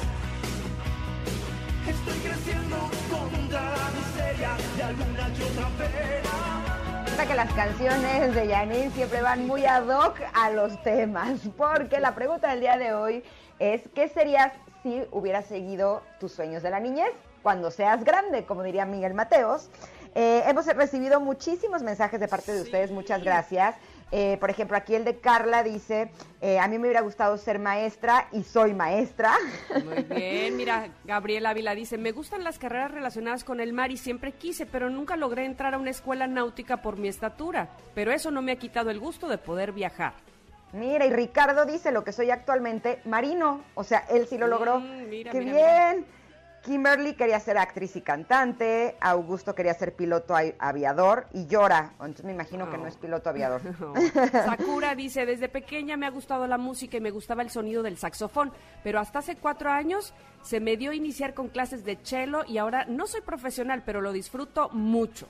Estoy creciendo contra la miseria de alguna que otra pena. Que las canciones de Janine siempre van muy ad hoc a los temas, porque la pregunta del día de hoy es, ¿qué serías si hubieras seguido tus sueños de la niñez cuando seas grande, como diría Miguel Mateos? Eh, hemos recibido muchísimos mensajes de parte de ustedes, muchas gracias. Eh, por ejemplo, aquí el de Carla dice, eh, a mí me hubiera gustado ser maestra y soy maestra. Muy <laughs> bien, mira, Gabriela Ávila dice, me gustan las carreras relacionadas con el mar y siempre quise, pero nunca logré entrar a una escuela náutica por mi estatura, pero eso no me ha quitado el gusto de poder viajar. Mira, y Ricardo dice lo que soy actualmente marino, o sea, él sí lo logró. Mm, mira, ¡Qué mira, bien! Kimberly quería ser actriz y cantante, Augusto quería ser piloto aviador y llora. Entonces me imagino que no es piloto aviador. <laughs> <laughs> Sakura dice, desde pequeña me ha gustado la música y me gustaba el sonido del saxofón, pero hasta hace cuatro años se me dio a iniciar con clases de cello y ahora no soy profesional, pero lo disfruto mucho.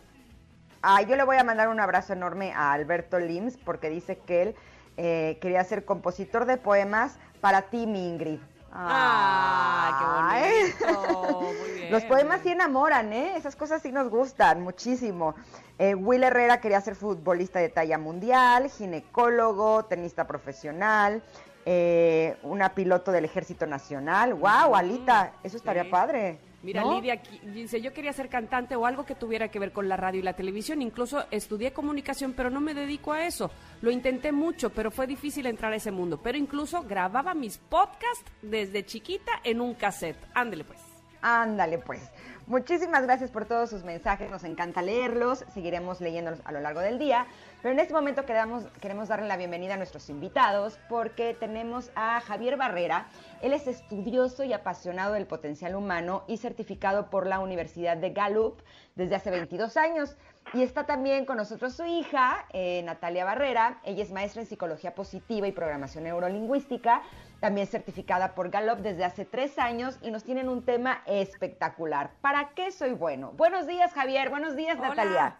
Ah, yo le voy a mandar un abrazo enorme a Alberto Lims porque dice que él eh, quería ser compositor de poemas para ti, mi Ingrid. ¡Ah, Ay. qué bonito! Muy bien. Los poemas sí enamoran, ¿eh? Esas cosas sí nos gustan muchísimo. Eh, Will Herrera quería ser futbolista de talla mundial, ginecólogo, tenista profesional, eh, una piloto del Ejército Nacional. ¡Wow, Alita! Eso estaría sí. padre. Mira, ¿no? Lidia dice, yo quería ser cantante o algo que tuviera que ver con la radio y la televisión. Incluso estudié comunicación, pero no me dedico a eso. Lo intenté mucho, pero fue difícil entrar a ese mundo. Pero incluso grababa mis podcasts desde chiquita en un cassette. Ándele pues. Ándale, pues. Muchísimas gracias por todos sus mensajes, nos encanta leerlos, seguiremos leyéndolos a lo largo del día, pero en este momento queremos, darle la bienvenida a nuestros invitados porque tenemos a Javier Barrera, él es estudioso y apasionado del potencial humano y certificado por la Universidad de Gallup desde hace 22 años. Y está también con nosotros su hija, eh, Natalia Barrera. Ella es maestra en psicología positiva y programación neurolingüística, también certificada por Gallup desde hace tres años y nos tienen un tema espectacular. ¿Para qué soy bueno? Buenos días, Javier. Buenos días, Hola. Natalia.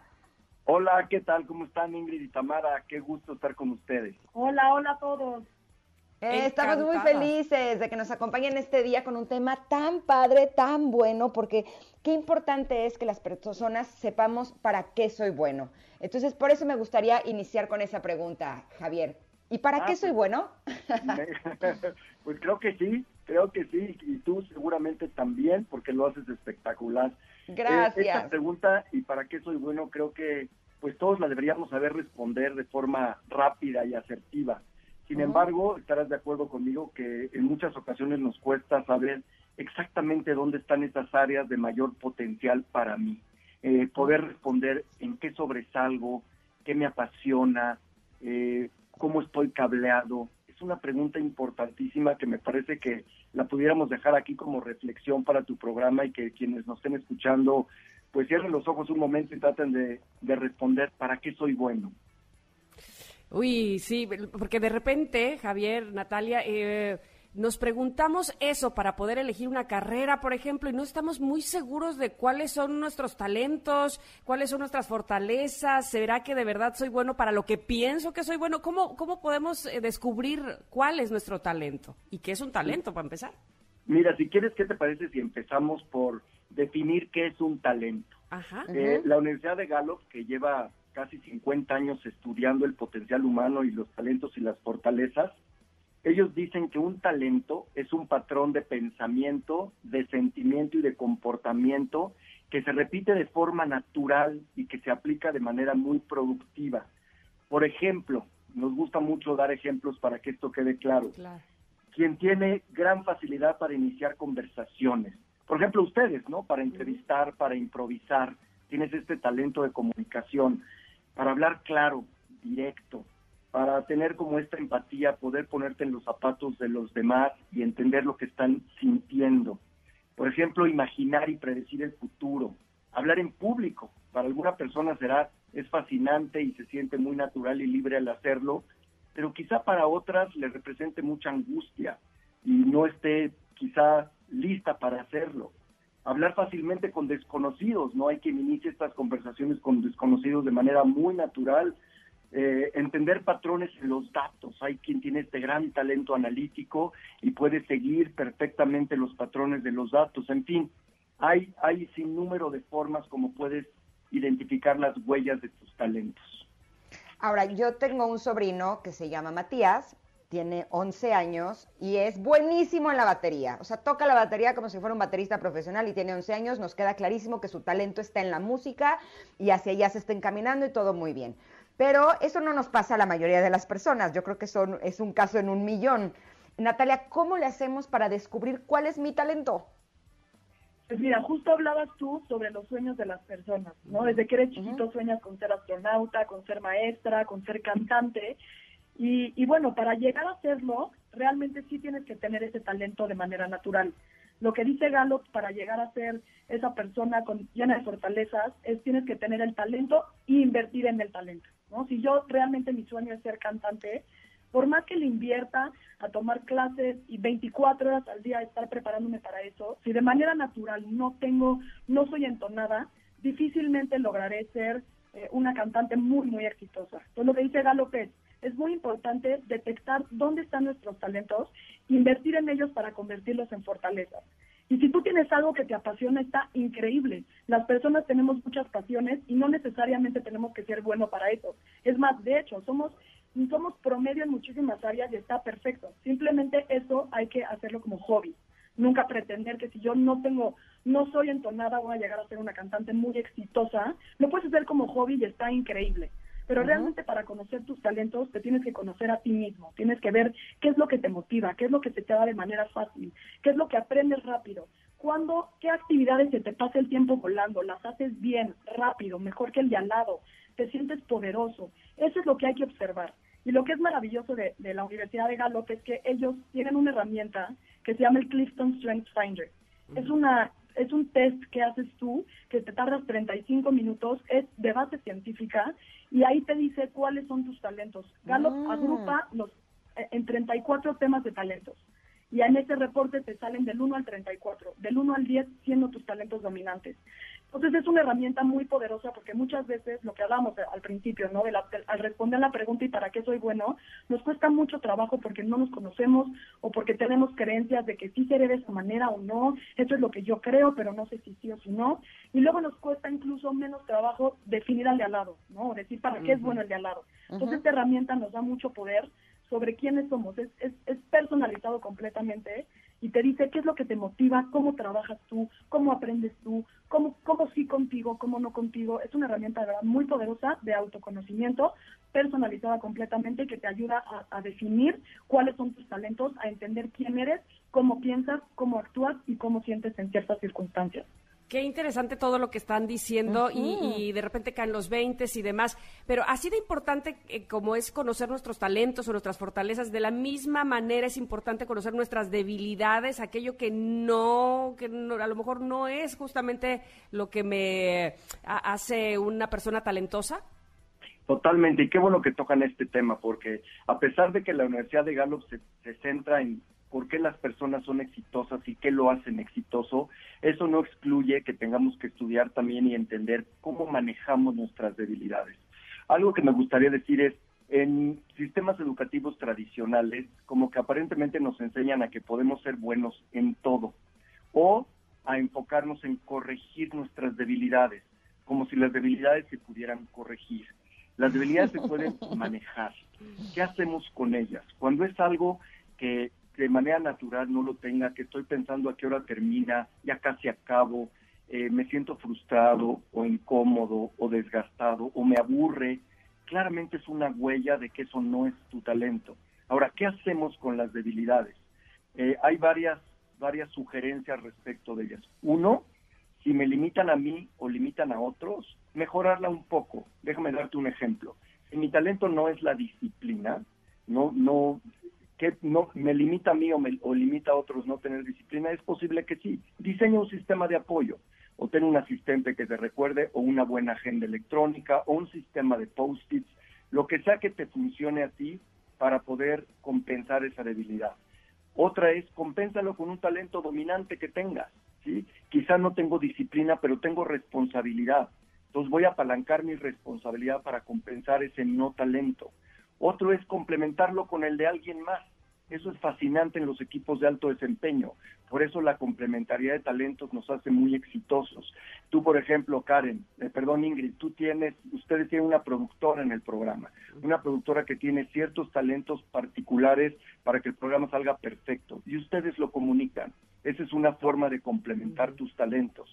Hola, ¿qué tal? ¿Cómo están Ingrid y Tamara? Qué gusto estar con ustedes. Hola, hola a todos. Eh, estamos muy felices de que nos acompañen este día con un tema tan padre, tan bueno, porque qué importante es que las personas sepamos para qué soy bueno. Entonces, por eso me gustaría iniciar con esa pregunta, Javier. ¿Y para Ah, qué soy pues- bueno? <laughs> pues creo que sí, creo que sí, y tú seguramente también, porque lo haces espectacular. Eh, Gracias. esta pregunta, ¿y para qué soy bueno? Creo que pues todos la deberíamos saber responder de forma rápida y asertiva. Sin embargo, estarás de acuerdo conmigo que en muchas ocasiones nos cuesta saber exactamente dónde están esas áreas de mayor potencial para mí. Eh, poder responder en qué sobresalgo, qué me apasiona, eh, cómo estoy cableado. Es una pregunta importantísima que me parece que la pudiéramos dejar aquí como reflexión para tu programa y que quienes nos estén escuchando, pues cierren los ojos un momento y traten de, de responder para qué soy bueno. Uy, sí, porque de repente, Javier, Natalia, eh, nos preguntamos eso para poder elegir una carrera, por ejemplo, y no estamos muy seguros de cuáles son nuestros talentos, cuáles son nuestras fortalezas, ¿será que de verdad soy bueno para lo que pienso que soy bueno? ¿Cómo, cómo podemos eh, descubrir cuál es nuestro talento? ¿Y qué es un talento, para empezar? Mira, si quieres, ¿qué te parece si empezamos por definir qué es un talento? Ajá. Eh, la Universidad de Gallup, que lleva casi 50 años estudiando el potencial humano y los talentos y las fortalezas, ellos dicen que un talento es un patrón de pensamiento, de sentimiento y de comportamiento que se repite de forma natural y que se aplica de manera muy productiva. Por ejemplo, nos gusta mucho dar ejemplos para que esto quede claro. Claro. Quien tiene gran facilidad para iniciar conversaciones. Por ejemplo, ustedes, ¿no? Para entrevistar, para improvisar, tienes este talento de comunicación, para hablar claro, directo, para tener como esta empatía, poder ponerte en los zapatos de los demás y entender lo que están sintiendo. Por ejemplo, imaginar y predecir el futuro, hablar en público. Para alguna persona será es fascinante y se siente muy natural y libre al hacerlo, pero quizá para otras le represente mucha angustia y no esté quizá lista para hacerlo. Hablar fácilmente con desconocidos, no hay que inicie estas conversaciones con desconocidos de manera muy natural. Eh, entender patrones en los datos. Hay quien tiene este gran talento analítico y puede seguir perfectamente los patrones de los datos. En fin, hay, hay sin número de formas como puedes identificar las huellas de tus talentos. Ahora, yo tengo un sobrino que se llama Matías, tiene 11 años y es buenísimo en la batería. O sea, toca la batería como si fuera un baterista profesional y tiene 11 años. Nos queda clarísimo que su talento está en la música y hacia allá se está encaminando y todo muy bien. Pero eso no nos pasa a la mayoría de las personas. Yo creo que son, es un caso en un millón. Natalia, ¿cómo le hacemos para descubrir cuál es mi talento? Pues mira, justo hablabas tú sobre los sueños de las personas, ¿no? Desde que eres chiquito sueñas con ser astronauta, con ser maestra, con ser cantante. Y, y bueno, para llegar a hacerlo, realmente sí tienes que tener ese talento de manera natural. Lo que dice Galo para llegar a ser esa persona con, llena de fortalezas es tienes que tener el talento y invertir en el talento, ¿no? Si yo realmente mi sueño es ser cantante, por más que le invierta a tomar clases y 24 horas al día estar preparándome para eso, si de manera natural no tengo, no soy entonada, difícilmente lograré ser eh, una cantante muy, muy exitosa. Entonces lo que dice Galo es, es muy importante detectar dónde están nuestros talentos, invertir en ellos para convertirlos en fortalezas. Y si tú tienes algo que te apasiona, está increíble. Las personas tenemos muchas pasiones y no necesariamente tenemos que ser bueno para eso. Es más, de hecho, somos somos promedio en muchísimas áreas y está perfecto. Simplemente eso hay que hacerlo como hobby. Nunca pretender que si yo no tengo, no soy entonada, voy a llegar a ser una cantante muy exitosa. Lo puedes hacer como hobby y está increíble. Pero realmente para conocer tus talentos te tienes que conocer a ti mismo, tienes que ver qué es lo que te motiva, qué es lo que se te da de manera fácil, qué es lo que aprendes rápido, cuándo, qué actividades se te pasa el tiempo volando, las haces bien, rápido, mejor que el de al lado, te sientes poderoso. Eso es lo que hay que observar. Y lo que es maravilloso de, de la Universidad de Gallup es que ellos tienen una herramienta que se llama el Clifton Strength Finder. Es una es un test que haces tú, que te tardas 35 minutos, es de base científica, y ahí te dice cuáles son tus talentos. Gallup Mm. agrupa los eh, en 34 temas de talentos. Y en ese reporte te salen del 1 al 34, del 1 al 10 siendo tus talentos dominantes. Entonces es una herramienta muy poderosa porque muchas veces lo que hablábamos al principio, ¿no? De la- de- al responder la pregunta y para qué soy bueno, nos cuesta mucho trabajo porque no nos conocemos o porque tenemos creencias de que sí seré de esa manera o no, eso es lo que yo creo, pero no sé si sí o si no. Y luego nos cuesta incluso menos trabajo definir al de al lado, ¿no? O decir para qué es bueno el de al lado. Entonces esta herramienta nos da mucho poder sobre quiénes somos. Es, es, es personalizado completamente y te dice qué es lo que te motiva, cómo trabajas tú, cómo aprendes tú, cómo, cómo sí contigo, cómo no contigo. Es una herramienta verdad muy poderosa de autoconocimiento, personalizada completamente que te ayuda a, a definir cuáles son tus talentos, a entender quién eres, cómo piensas, cómo actúas y cómo sientes en ciertas circunstancias. Qué interesante todo lo que están diciendo y- de repente caen los 20 y demás. Pero así de importante eh, como es conocer nuestros talentos o nuestras fortalezas, de la misma manera es importante conocer nuestras debilidades, aquello que no, que no- a lo mejor no es justamente lo que me a- hace una persona talentosa. Totalmente, y qué bueno que tocan este tema, porque a pesar de que la Universidad de Gallup se, se centra en por qué las personas son exitosas y qué lo hacen exitoso, eso no excluye que tengamos que estudiar también y entender cómo manejamos nuestras debilidades. Algo que me gustaría decir es, en sistemas educativos tradicionales, como que aparentemente nos enseñan a que podemos ser buenos en todo, o a enfocarnos en corregir nuestras debilidades, como si las debilidades se pudieran corregir. Las debilidades se pueden <laughs> manejar. ¿Qué hacemos con ellas? Cuando es algo que de manera natural no lo tenga, que estoy pensando a qué hora termina, ya casi acabo, eh, me siento frustrado o incómodo o desgastado o me aburre, claramente es una huella de que eso no es tu talento. Ahora, ¿qué hacemos con las debilidades? Eh, hay varias, varias sugerencias respecto de ellas. Uno, si me limitan a mí o limitan a otros, mejorarla un poco. Déjame darte un ejemplo. Si mi talento no es la disciplina, no, no, que no me limita a mí o, me, o limita a otros no tener disciplina, es posible que sí. Diseña un sistema de apoyo o ten un asistente que te recuerde o una buena agenda electrónica o un sistema de post-its, lo que sea que te funcione a ti para poder compensar esa debilidad. Otra es compénsalo con un talento dominante que tengas, ¿sí? Quizá no tengo disciplina, pero tengo responsabilidad. Entonces voy a apalancar mi responsabilidad para compensar ese no talento. Otro es complementarlo con el de alguien más. Eso es fascinante en los equipos de alto desempeño. Por eso la complementariedad de talentos nos hace muy exitosos. Tú, por ejemplo, Karen, eh, perdón Ingrid, tú tienes, ustedes tienen una productora en el programa, una productora que tiene ciertos talentos particulares para que el programa salga perfecto y ustedes lo comunican. Esa es una forma de complementar tus talentos.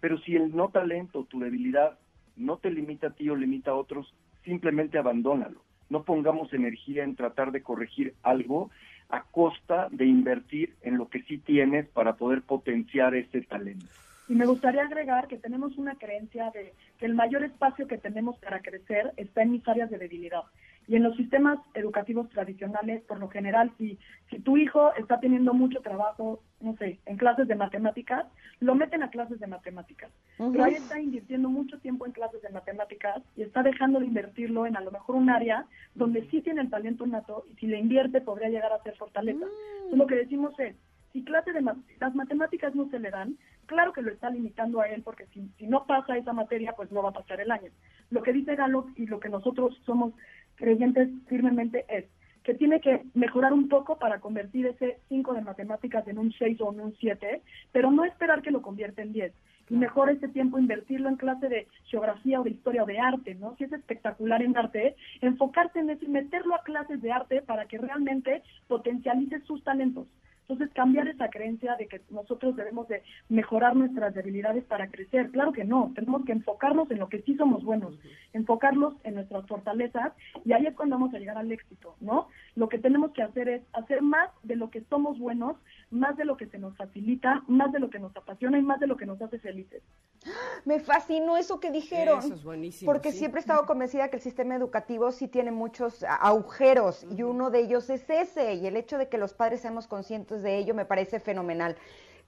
Pero si el no talento, tu debilidad, no te limita a ti o limita a otros, simplemente abandónalo. No pongamos energía en tratar de corregir algo a costa de invertir en lo que sí tienes para poder potenciar ese talento. Y me gustaría agregar que tenemos una creencia de que el mayor espacio que tenemos para crecer está en mis áreas de debilidad. Y en los sistemas educativos tradicionales, por lo general, si, si tu hijo está teniendo mucho trabajo, no sé, en clases de matemáticas, lo meten a clases de matemáticas. Pero ahí está invirtiendo mucho tiempo en clases de matemáticas y está dejando de invertirlo en a lo mejor un área donde sí tiene el talento nato y si le invierte podría llegar a ser fortaleza. Entonces, lo que decimos es, si clase de las matemáticas no se le dan, claro que lo está limitando a él, porque si, si no pasa esa materia, pues no va a pasar el año. Lo que dice Galo y lo que nosotros somos creyentes firmemente es que tiene que mejorar un poco para convertir ese 5 de matemáticas en un 6 o en un 7, pero no esperar que lo convierta en 10. Y mejor ese tiempo invertirlo en clase de geografía o de historia o de arte, ¿no? Si es espectacular en arte, enfocarte en eso y meterlo a clases de arte para que realmente potencialice sus talentos. Entonces, cambiar esa creencia de que nosotros debemos de mejorar nuestras debilidades para crecer. Claro que no, tenemos que enfocarnos en lo que sí somos buenos, enfocarlos en nuestras fortalezas y ahí es cuando vamos a llegar al éxito, ¿no? Lo que tenemos que hacer es hacer más de lo que somos buenos, más de lo que se nos facilita, más de lo que nos apasiona y más de lo que nos hace felices. <gasps> Me fascinó eso que dijeron. Eso es buenísimo, Porque sí. siempre he estado convencida que el sistema educativo sí tiene muchos agujeros y uno de ellos es ese. Y el hecho de que los padres seamos conscientes de ello me parece fenomenal.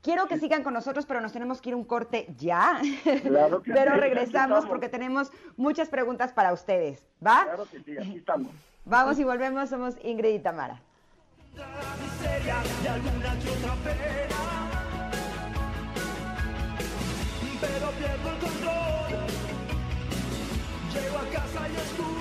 Quiero que sigan con nosotros, pero nos tenemos que ir un corte ya. Claro que <laughs> pero sí, regresamos porque tenemos muchas preguntas para ustedes. ¿Va? Claro que sí, aquí estamos. Vamos y volvemos. Somos Ingrid y Tamara. Pero pierdo el control. Llego a casa y escucho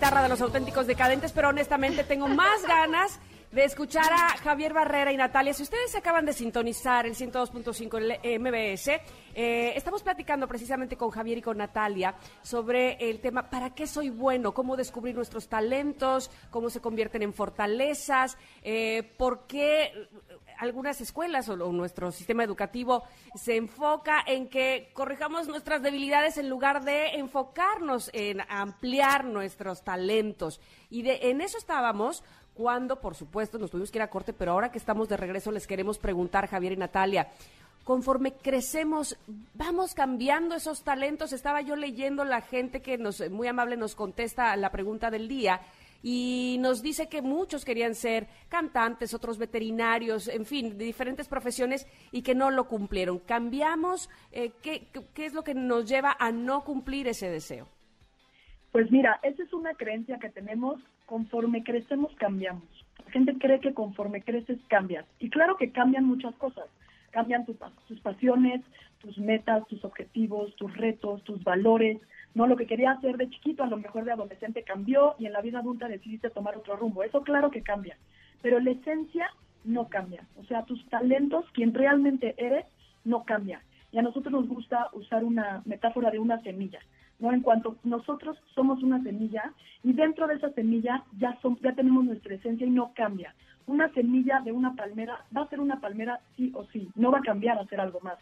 guitarra de los auténticos decadentes, pero honestamente tengo más ganas de escuchar a Javier Barrera y Natalia. Si ustedes acaban de sintonizar el 102.5 el MBS, eh, estamos platicando precisamente con Javier y con Natalia sobre el tema ¿para qué soy bueno? ¿Cómo descubrir nuestros talentos? ¿Cómo se convierten en fortalezas? Eh, ¿Por qué algunas escuelas o, nuestro sistema educativo se enfoca en que corrijamos nuestras debilidades en lugar de enfocarnos en ampliar nuestros talentos. Y de, en eso estábamos cuando, por supuesto, nos tuvimos que ir a corte, pero ahora que estamos de regreso les queremos preguntar, Javier y Natalia, conforme crecemos, vamos cambiando esos talentos. Estaba yo leyendo la gente que nos, muy amable nos contesta la pregunta del día y nos dice que muchos querían ser cantantes, otros veterinarios, en fin, de diferentes profesiones y que no lo cumplieron. ¿Cambiamos? Eh, ¿qué, qué, es lo que nos lleva a no cumplir ese deseo? Pues mira, esa es una creencia que tenemos conforme crecemos cambiamos. La gente cree que conforme creces cambias. Y claro que cambian muchas cosas. Cambian tus pasiones, tus metas, tus objetivos, tus retos, tus valores. No, lo que quería hacer de chiquito, a lo mejor de adolescente cambió y en la vida adulta decidiste tomar otro rumbo. Eso claro que cambia. Pero la esencia no cambia. O sea, tus talentos, quien realmente eres, no cambia. Y a nosotros nos gusta usar una metáfora de una semilla. ¿no? En cuanto nosotros somos una semilla y dentro de esa semilla ya, son, ya tenemos nuestra esencia y no cambia. Una semilla de una palmera va a ser una palmera sí o sí, no va a cambiar a ser algo más.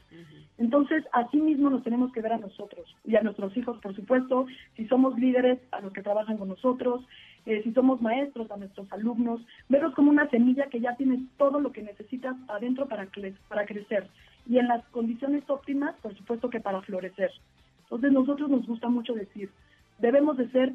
Entonces, así mismo nos tenemos que ver a nosotros y a nuestros hijos, por supuesto, si somos líderes, a los que trabajan con nosotros, eh, si somos maestros, a nuestros alumnos, verlos como una semilla que ya tienes todo lo que necesitas adentro para, cre- para crecer y en las condiciones óptimas, por supuesto que para florecer. Entonces, nosotros nos gusta mucho decir, debemos de ser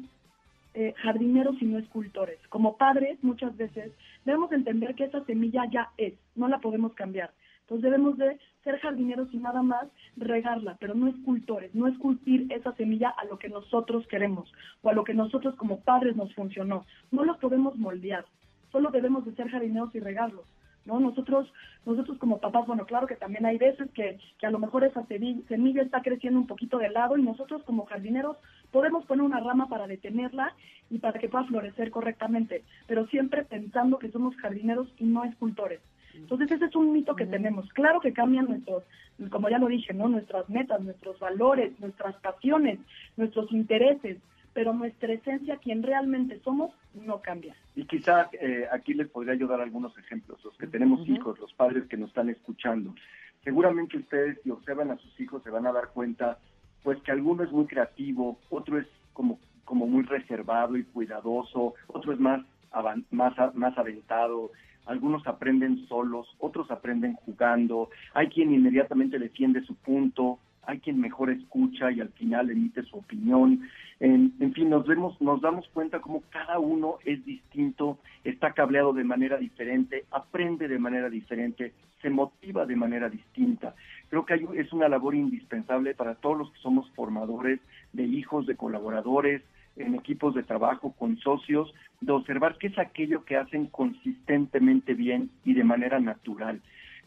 eh, jardineros y no escultores. Como padres, muchas veces debemos entender que esa semilla ya es, no la podemos cambiar. Entonces debemos de ser jardineros y nada más regarla, pero no escultores, no esculpir esa semilla a lo que nosotros queremos o a lo que nosotros como padres nos funcionó. No los podemos moldear, solo debemos de ser jardineros y regarlos. ¿No? Nosotros, nosotros como papás, bueno, claro que también hay veces que, que a lo mejor esa semilla, está creciendo un poquito de lado y nosotros como jardineros podemos poner una rama para detenerla y para que pueda florecer correctamente, pero siempre pensando que somos jardineros y no escultores. Entonces ese es un mito que tenemos. Claro que cambian nuestros, como ya lo dije, ¿no? Nuestras metas, nuestros valores, nuestras pasiones, nuestros intereses, pero nuestra esencia, quien realmente somos, no cambia. Y quizá eh, aquí les podría ayudar algunos ejemplos, los que tenemos hijos, los padres que nos están escuchando. Seguramente ustedes, si observan a sus hijos, se van a dar cuenta, pues que alguno es muy creativo, otro es como, como muy reservado y cuidadoso, otro es más, más, más aventado, algunos aprenden solos, otros aprenden jugando, hay quien inmediatamente defiende su punto, hay quien mejor escucha y al final emite su opinión. En, fin, nos vemos, nos damos cuenta como cada uno es distinto, está cableado de manera diferente, aprende de manera diferente, se motiva de manera distinta. Creo que hay- es una labor indispensable para todos los que somos formadores de hijos, de colaboradores, en equipos de trabajo, con socios, de observar qué es aquello que hacen consistentemente bien y de manera natural.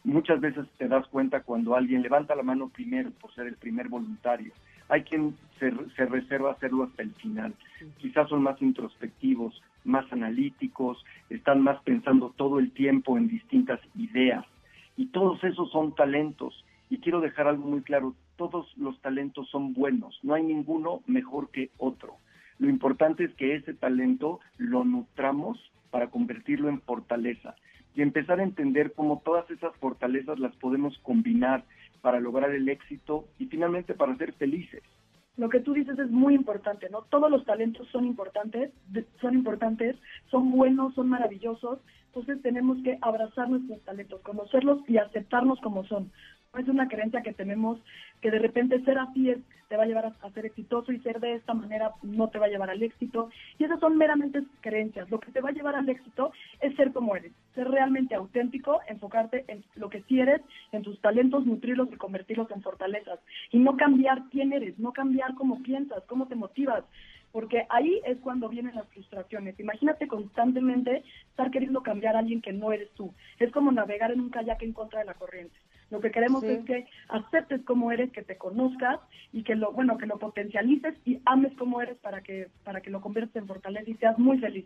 Muchas veces te das cuenta cuando alguien levanta la mano primero por ser el primer voluntario. Hay quien se, se reserva hacerlo hasta el final. Quizás son más introspectivos, más analíticos, están más pensando todo el tiempo en distintas ideas. Y todos esos son talentos. Y quiero dejar algo muy claro, todos los talentos son buenos, no hay ninguno mejor que otro. Lo importante es que ese talento lo nutramos para convertirlo en fortaleza y empezar a entender cómo todas esas fortalezas las podemos combinar para lograr el éxito y finalmente para ser felices. Lo que tú dices es muy importante, ¿no? Todos los talentos son importantes, son importantes, son buenos, son maravillosos. Entonces tenemos que abrazar nuestros talentos, conocerlos y aceptarnos como son. Es una creencia que tenemos que de repente ser así es, te va a llevar a, a ser exitoso y ser de esta manera no te va a llevar al éxito. Y esas son meramente creencias. Lo que te va a llevar al éxito es ser como eres, ser realmente auténtico, enfocarte en lo que sí eres, en tus talentos, nutrirlos y convertirlos en fortalezas. Y no cambiar quién eres, no cambiar cómo piensas, cómo te motivas. Porque ahí es cuando vienen las frustraciones. Imagínate constantemente estar queriendo cambiar a alguien que no eres tú. Es como navegar en un kayak en contra de la corriente. Lo que queremos Sí. es que aceptes cómo eres, que te conozcas y que lo, bueno, que lo potencialices y ames cómo eres para que, para que lo conviertas en fortaleza y seas muy feliz.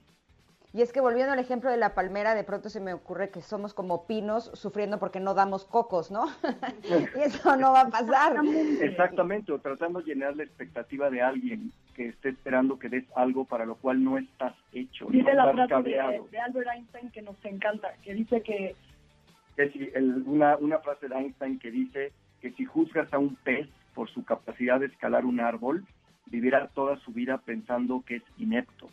Y es que volviendo al ejemplo de la palmera, de pronto se me ocurre que somos como pinos sufriendo porque no damos cocos, ¿no? <laughs> y eso no va a pasar. Exactamente, o tratando de llenar la expectativa de alguien que esté esperando que des algo para lo cual no estás hecho, no Dice la estás frase de Albert Einstein que nos encanta, que dice que Que si el- una, una frase de Einstein que dice que si juzgas a un pez por su capacidad de escalar un árbol, vivirá toda su vida pensando que es inepto.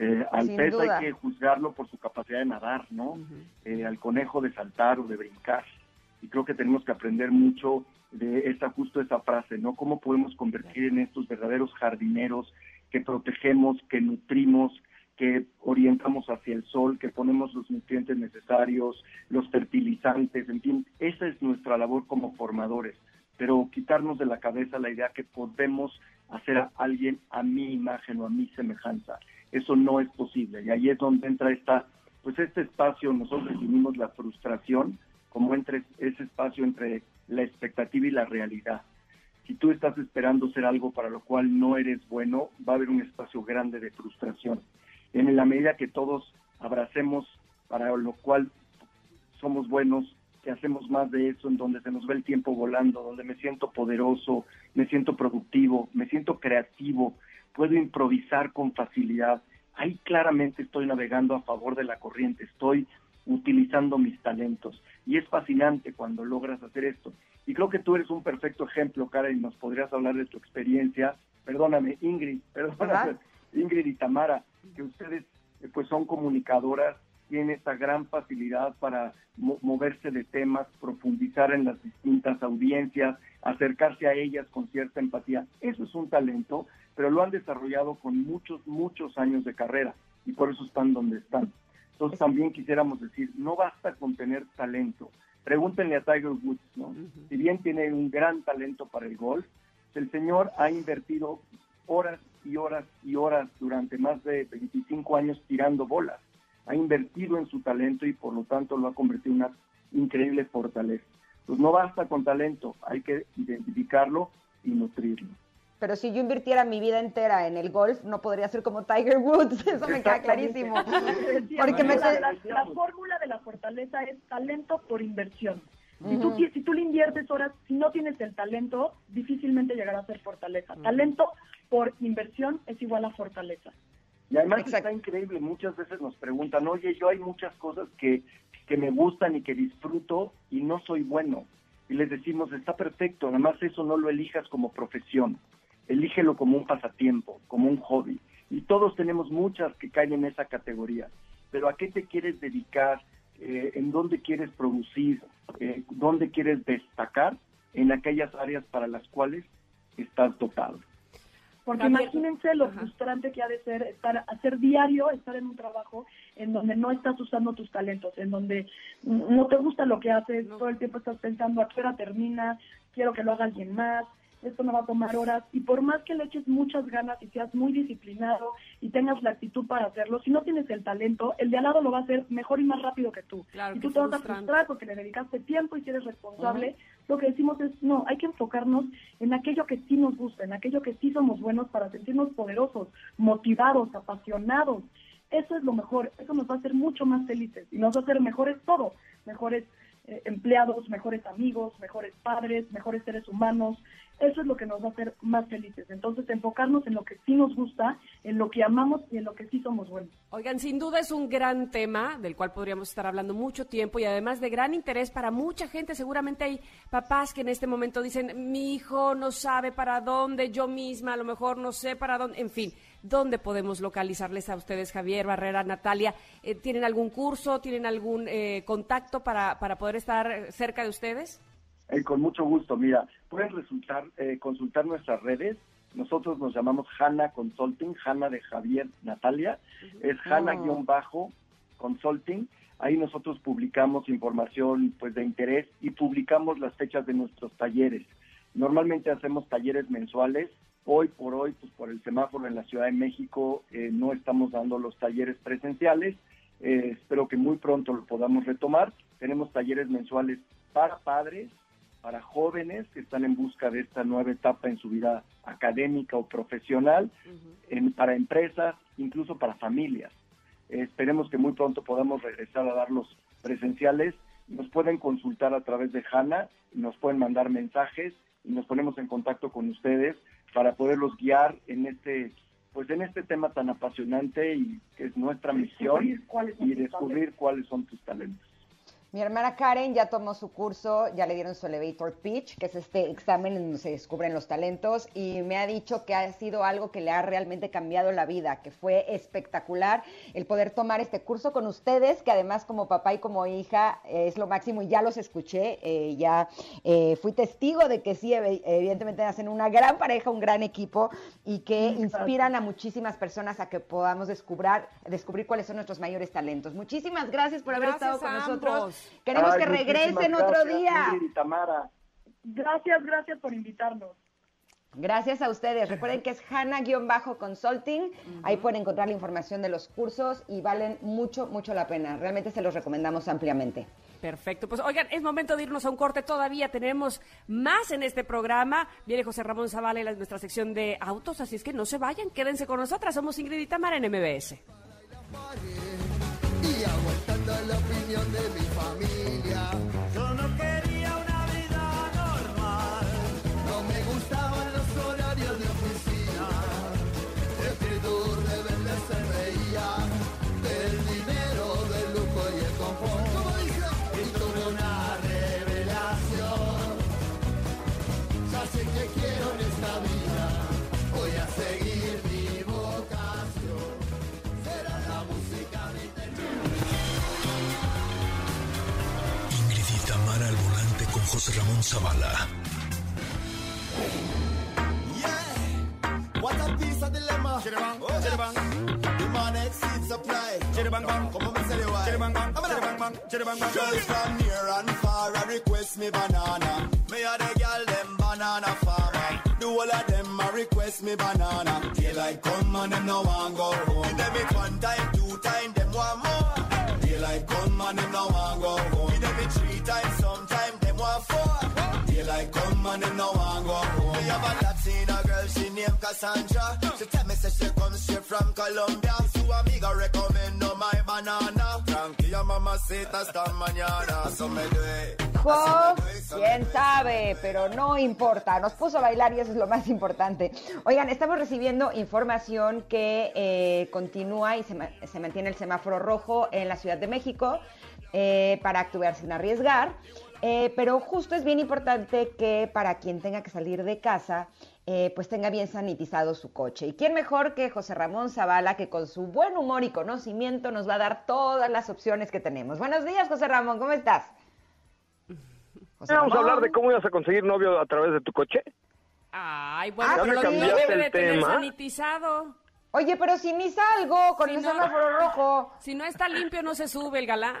Eh, al Sin pez duda. hay que juzgarlo por su capacidad de nadar, ¿no? Eh, al conejo de saltar o de brincar. Y creo que tenemos que aprender mucho de esa justo esa frase, ¿no? Cómo podemos convertir en estos verdaderos jardineros que protegemos, que nutrimos, que orientamos hacia el sol, que ponemos los nutrientes necesarios, los fertilizantes, en fin, esa es nuestra labor como formadores. Pero quitarnos de la cabeza la idea que podemos hacer a alguien a mi imagen o a mi semejanza. eso no es posible. Y ahí es donde entra esta, pues este espacio, nosotros definimos la frustración como entre ese espacio entre la expectativa y la realidad. Si tú estás esperando ser algo para lo cual no eres bueno, va a haber un espacio grande de frustración. En la medida que todos abracemos para lo cual somos buenos, que hacemos más de eso, en donde se nos ve el tiempo volando, donde me siento poderoso, me siento productivo, me siento creativo, puedo improvisar con facilidad. Ahí claramente estoy navegando a favor de la corriente, estoy utilizando mis talentos. Y es fascinante cuando logras hacer esto. Y creo que tú eres un perfecto ejemplo, Karen, nos podrías hablar de tu experiencia. Perdóname, Ingrid, <laughs> perdóname. Ingrid y Tamara, que ustedes eh, pues son comunicadoras, tienen esta gran facilidad para mo- moverse de temas, profundizar en las distintas audiencias, acercarse a ellas con cierta empatía. Eso es un talento, pero lo han desarrollado con muchos, muchos años de carrera y por eso están donde están. Entonces también quisiéramos decir, no basta con tener talento. Pregúntenle a Tiger Woods, ¿no? Si bien tiene un gran talento para el golf, el señor ha invertido horas y horas y horas durante más de 25 años tirando bolas. Ha invertido en su talento y por lo tanto lo ha convertido en una increíble fortaleza. Pues no basta con talento, hay que identificarlo y nutrirlo. Pero si yo invirtiera mi vida entera en el golf, no podría ser como Tiger Woods. <laughs> Eso me queda clarísimo. Porque me la, la- la fórmula de la fortaleza es talento por inversión. Si, tú, Ujú. ti- si tú le inviertes horas, si no tienes el talento, difícilmente llegará a ser fortaleza. Talento por inversión es igual a fortaleza. Y además Exacto. está increíble, muchas veces nos preguntan, oye, yo hay muchas cosas que, que me gustan y que disfruto y no soy bueno. Y les decimos, está perfecto, nada más eso no lo elijas como profesión, elígelo como un pasatiempo, como un hobby. Y todos tenemos muchas que caen en esa categoría. Pero ¿a qué te quieres dedicar? Eh, ¿En dónde quieres producir? Eh, ¿Dónde quieres destacar? En aquellas áreas para las cuales estás dotado. Porque Gabriel. imagínense lo Ajá. frustrante que ha de ser estar, hacer diario, estar en un trabajo en donde no estás usando tus talentos, en donde no te gusta lo que haces, No. todo el tiempo estás pensando a qué hora termina, quiero que lo haga alguien más, esto me va a tomar horas, y por más que le eches muchas ganas y seas muy disciplinado y tengas la actitud para hacerlo, si no tienes el talento, el de al lado lo va a hacer mejor y más rápido que tú. Claro, y tú te vas a frustrar porque le dedicaste tiempo y si eres responsable, lo que decimos es, no, hay que enfocarnos en aquello que sí nos gusta, en aquello que sí somos buenos para sentirnos poderosos, motivados, apasionados. Eso es lo mejor, eso nos va a hacer mucho más felices y nos va a hacer mejores todo, mejores eh, empleados, mejores amigos, mejores padres, mejores seres humanos. Eso es lo que nos va a hacer más felices. Entonces, enfocarnos en lo que sí nos gusta, en lo que amamos y en lo que sí somos buenos. Oigan, sin duda es un gran tema del cual podríamos estar hablando mucho tiempo y además de gran interés para mucha gente. Seguramente hay papás que en este momento dicen, mi hijo no sabe para dónde, yo misma a lo mejor no sé para dónde, en fin, ¿dónde podemos localizarles a ustedes, Javier, Barrera, Natalia? Eh, ¿Tienen algún curso, tienen algún eh, contacto para, para poder estar cerca de ustedes? Eh, con mucho gusto. Mira, pueden resultar, eh, consultar nuestras redes. Nosotros nos llamamos Hanna Consulting, Hanna de Javier Natalia. Es Hanna-Consulting. Ahí nosotros publicamos información pues de interés y publicamos las fechas de nuestros talleres. Normalmente hacemos talleres mensuales. Hoy por hoy, pues por el semáforo en la Ciudad de México, eh, no estamos dando los talleres presenciales. Eh, espero que muy pronto lo podamos retomar. Tenemos talleres mensuales para padres, para jóvenes que están en busca de esta nueva etapa en su vida académica o profesional, en- para empresas, incluso para familias. Eh, esperemos que muy pronto podamos regresar a dar los presenciales. Nos pueden consultar a través de HANA, nos pueden mandar mensajes y nos ponemos en contacto con ustedes para poderlos guiar en este pues en este tema tan apasionante y que es nuestra misión y descubrir cuáles son tus talentos. Mi hermana Karen ya tomó su curso, ya le dieron su elevator pitch, que es este examen en donde se descubren los talentos, y me ha dicho que ha sido algo que le ha realmente cambiado la vida, que fue espectacular el poder tomar este curso con ustedes, que además como papá y como hija eh, es lo máximo, y ya los escuché, eh, ya eh, fui testigo de que sí, ev- evidentemente hacen una gran pareja, un gran equipo, y que inspiran a muchísimas personas a que podamos descubrir, descubrir cuáles son nuestros mayores talentos. Muchísimas gracias por haber Gracias estado con nosotros. ambos. Queremos Ay, que regresen otro gracias, día. Ingrid y Tamara. Gracias, gracias por invitarnos. Gracias a ustedes. Recuerden que es Hanna-Consulting. Ahí pueden encontrar la información de los cursos y valen mucho, mucho la pena. Realmente se los recomendamos ampliamente. Perfecto. Pues oigan, es momento de irnos a un corte. Todavía tenemos más en este programa. Viene José Ramón Zavala en nuestra sección de autos, así es que no se vayan, quédense con nosotras. Somos Ingrid y Tamara en MBS. Y aguantando la opinión de mi familia. José Ramón Zavala. Yeah. What a piece of dilemma. Chiribang, Oh, yeah. chiribang. Demand exceeds supply. Chiribang, bang. Come on, me tell you why. Chiribang, bang. Come on. Chiribang, bang. Chiribang, bang. Girls from near and far, I request me banana. Me a the girl them banana farmer. Do all of them a request me banana. Daylight come and them no want go home. Give them it one time, two time, them want more. Daylight come and them no want go home. And them no want go home. Me have a Latina girl, she named Cassandra. She tell me say she come straight from Colombia. Amiga recommend no my banana. Hasta mañana. So me do it. Quién sabe, pero no importa. Nos puso a bailar y eso es lo más importante. Oigan, estamos recibiendo información que eh, continúa y se mantiene el semáforo rojo en la Ciudad de México eh, para actuar sin arriesgar. Eh, pero justo es bien importante que para quien tenga que salir de casa, eh, pues tenga bien sanitizado su coche. ¿Y quién mejor que José Ramón Zavala, que con su buen humor y conocimiento nos va a dar todas las opciones que tenemos? Buenos días, José Ramón, ¿cómo estás? José Vamos a hablar de cómo ibas a conseguir novio a través de tu coche. Ay, bueno, Ah, pero ya lo debe de el tener tema. sanitizado. Oye, pero si ni salgo con Si el no- semáforo rojo. <laughs> Si no está limpio, no se sube el galán.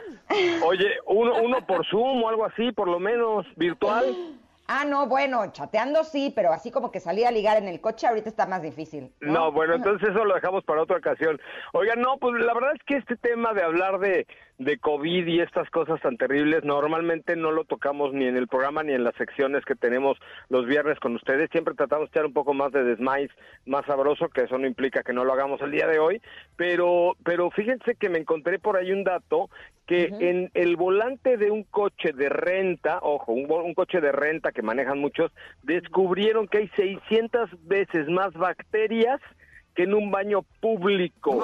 Oye, uno, uno por Zoom o algo así, por lo menos virtual. <gasps> Ah, no, bueno, chateando sí, pero así como que salir a ligar en el coche ahorita está más difícil. No, bueno, entonces eso lo dejamos para otra ocasión. Oigan, no, pues la verdad es que este tema de hablar de, de COVID y estas cosas tan terribles, normalmente no lo tocamos ni en el programa ni en las secciones que tenemos los viernes con ustedes. Siempre tratamos de echar un poco más de desmais, más sabroso, que eso no implica que no lo hagamos el día de hoy. Pero, pero fíjense que me encontré por ahí un dato que en el volante de un coche de renta, ojo, un, un coche de renta que manejan muchos, descubrieron que hay 600 veces más bacterias que en un baño público.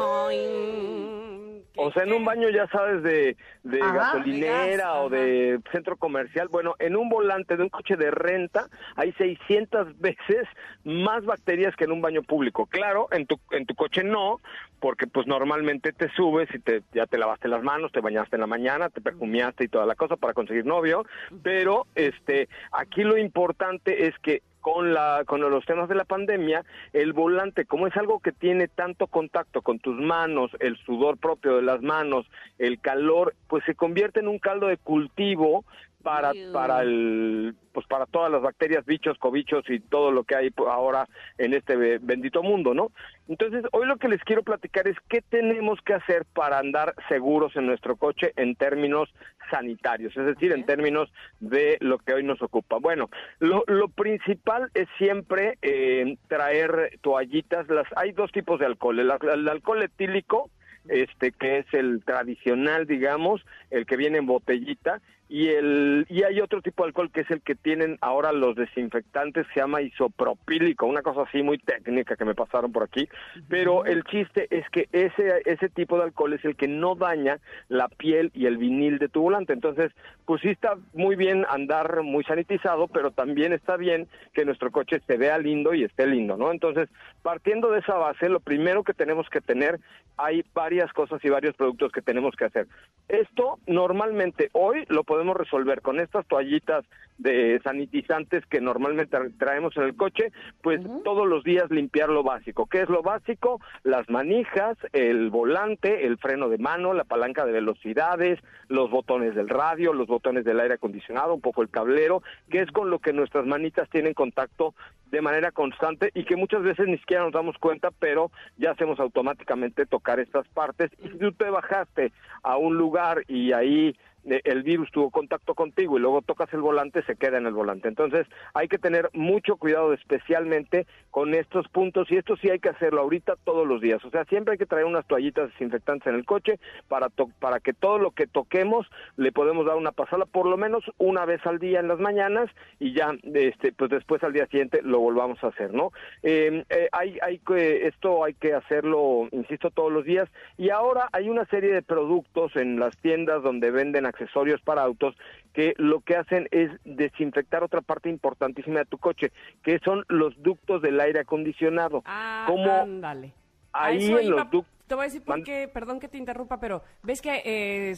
O sea, en un baño, ya sabes, de, de Ajá. gasolinera o de centro comercial. Bueno, en un volante de un coche de renta hay 600 <laughs> veces más bacterias que en un baño público. Claro, en tu, en tu coche no, porque pues normalmente te subes y te, ya te lavaste las manos, te bañaste en la mañana, te perfumiaste y toda la cosa para conseguir novio. Pero este, aquí lo importante es que con la con los temas de la pandemia, el volante, como es algo que tiene tanto contacto con tus manos, el sudor propio de las manos, el calor, pues se convierte en un caldo de cultivo para para el pues para todas las bacterias, bichos, cobichos y todo lo que hay ahora en este be- bendito mundo, ¿no? Entonces, hoy lo que les quiero platicar es qué tenemos que hacer para andar seguros en nuestro coche en términos sanitarios, es decir, en términos de lo que hoy nos ocupa. Bueno, lo, lo principal es siempre eh, traer toallitas. Las hay dos tipos de alcohol, el, el alcohol etílico, este que es el tradicional, digamos, el que viene en botellita y el y hay otro tipo de alcohol que es el que tienen ahora los desinfectantes se llama isopropílico, una cosa así muy técnica que me pasaron por aquí, pero el chiste es que ese ese tipo de alcohol es el que no daña la piel y el vinil de tu volante. Entonces, pues sí está muy bien andar muy sanitizado, pero también está bien que nuestro coche se vea lindo y esté lindo, ¿no? Entonces, partiendo de esa base, lo primero que tenemos que tener, hay varias cosas y varios productos que tenemos que hacer. Esto normalmente hoy lo podemos resolver con estas toallitas de sanitizantes que normalmente traemos en el coche, pues todos los días limpiar lo básico. ¿Qué es lo básico? Las manijas, el volante, el freno de mano, la palanca de velocidades, los botones del radio, los botones del aire acondicionado, un poco el cablero, que es con lo que nuestras manitas tienen contacto de manera constante y que muchas veces ni siquiera nos damos cuenta, pero ya hacemos automáticamente tocar estas partes. Y si tú te bajaste a un lugar y ahí el virus tuvo contacto contigo y luego tocas el volante, se queda en el volante. Entonces hay que tener mucho cuidado especialmente con estos puntos y esto sí hay que hacerlo ahorita todos los días. O sea, siempre hay que traer unas toallitas desinfectantes en el coche para, to- para que todo lo que toquemos le podemos dar una pasada por lo menos una vez al día en las mañanas y ya este pues después al día siguiente lo volvamos a hacer, ¿no? Eh, eh, hay, hay que, esto hay que hacerlo, insisto, todos los días y ahora hay una serie de productos en las tiendas donde venden accesorios para autos que lo que hacen es desinfectar otra parte importantísima de tu coche, que son los ductos del aire acondicionado. Ah, Como ándale. Ahí en iba. los ductos Te voy a decir por qué, perdón que te interrumpa, pero ves que eh,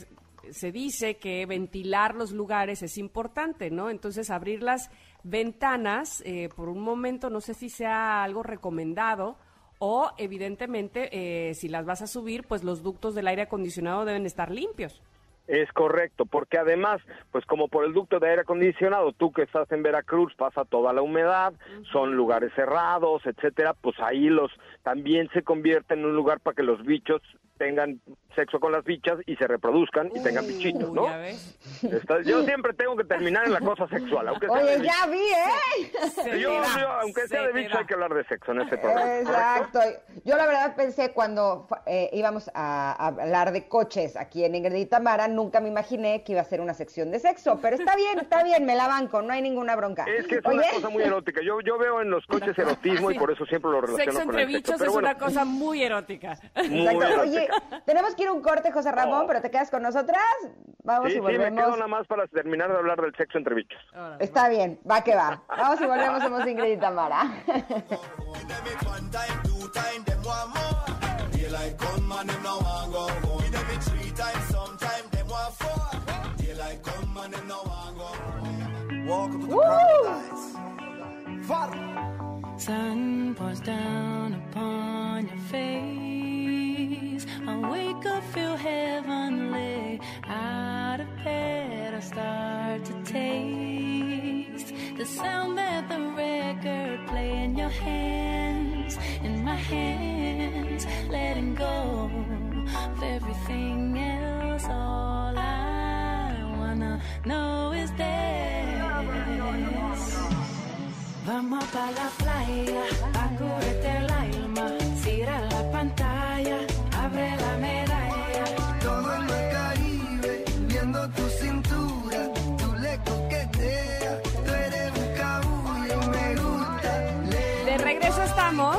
se dice que ventilar los lugares es importante, ¿no? Entonces abrir las ventanas eh, por un momento, no sé si sea algo recomendado o evidentemente eh, si las vas a subir, pues los ductos del aire acondicionado deben estar limpios. Es correcto, porque además, pues como por el ducto de aire acondicionado, tú que estás en Veracruz pasa toda la humedad, son lugares cerrados, etcétera, pues ahí los también se convierte en un lugar para que los bichos tengan sexo con las bichas y se reproduzcan y tengan bichitos, ¿no? ¿Ya ves? Está- yo siempre tengo que terminar en la cosa sexual, aunque sea de Oye, bichos. ya vi, ¿eh? Se Yo- te da, yo, aunque sea se de te bichos da. hay que hablar de sexo en este programa. Exacto. Yo la verdad pensé cuando eh, íbamos a, a hablar de coches aquí en Ingrid y Tamara, nunca me imaginé que iba a ser una sección de sexo, pero está bien, está bien, me la banco, no hay ninguna bronca. Es que es Oye, una cosa muy erótica. Yo, yo veo en los coches erotismo y Sí. por eso siempre lo relaciono Sexo con entre el sexo. Bichos Pero es bueno, una cosa muy erótica. muy exacto. erótica. Oye, tenemos que ir a un corte, José Ramón, Oh. pero te quedas con nosotras. Vamos Sí, y sí, me volvemos. quedo nada más para terminar de hablar del sexo entre bichos. Está bien, va que va. Vamos y volvemos, somos Ingrid y Tamara. One sun pours down upon your face. I wake up, feel heavenly. Out of bed, I start to taste the sound that the record play in your hands, in my hands, letting go of everything else. All Vamos pa la playa, a curarte el alma, cierra la pantalla, abre la medalla. Todo en el Caribe, viendo tu cintura, tú le coqueteas, tú eres un cabullo y me gusta. Le De regreso estamos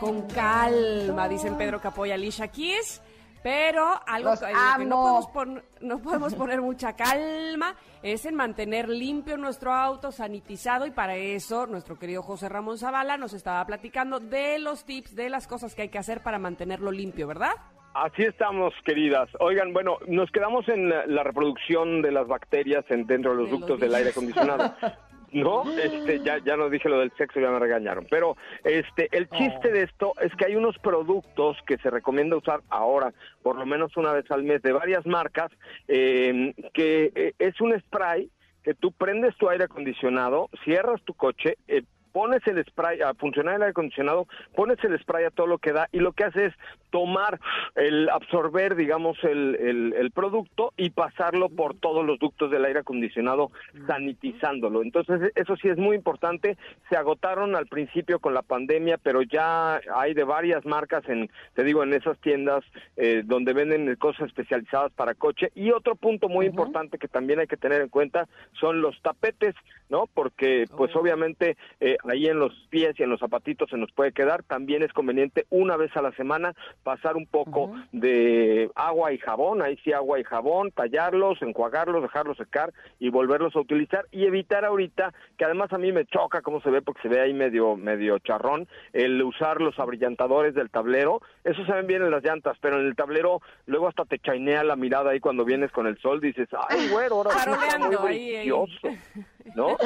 con calma, dicen Pedro Capoy y Alicia Keys. Pero algo Los que, no, podemos pon- no podemos poner mucha calma es en mantener limpio nuestro auto, sanitizado, y para eso nuestro querido José Ramón Zavala nos estaba platicando de los tips, de las cosas que hay que hacer para mantenerlo limpio, ¿verdad? Así estamos, queridas. Oigan, bueno, nos quedamos en la, la reproducción de las bacterias en, dentro de los De los ductos del aire acondicionado. <laughs> No, este, ya, ya no dije lo del sexo, ya me regañaron. Pero este, el chiste de esto es que hay unos productos que se recomienda usar ahora, por lo menos una vez al mes, de varias marcas, eh, que eh, es un spray que tú prendes tu aire acondicionado, cierras tu coche, eh, pones el spray a funcionar el aire acondicionado, pones el spray a todo lo que da y lo que hace es tomar, el absorber, digamos, el, el, el producto y pasarlo por todos los ductos del aire acondicionado, sanitizándolo. Entonces, eso sí es muy importante. Se agotaron al principio con la pandemia, pero ya hay de varias marcas en, te digo, en esas tiendas eh, donde venden cosas especializadas para coche. Y otro punto muy importante que también hay que tener en cuenta son los tapetes, ¿no? Porque, pues, obviamente, eh, ahí en los pies y en los zapatitos se nos puede quedar. También es conveniente una vez a la semana pasar un poco de agua y jabón, ahí sí agua y jabón, tallarlos, enjuagarlos, dejarlos secar y volverlos a utilizar y evitar ahorita, que además a mí me choca cómo se ve porque se ve ahí medio medio charrón, el usar los abrillantadores del tablero, eso se ven bien en las llantas, pero en el tablero luego hasta te chainea la mirada ahí cuando vienes con el sol, dices, ay, güero, ahora está muy ahí, ahí. brilloso", <laughs> ¿no?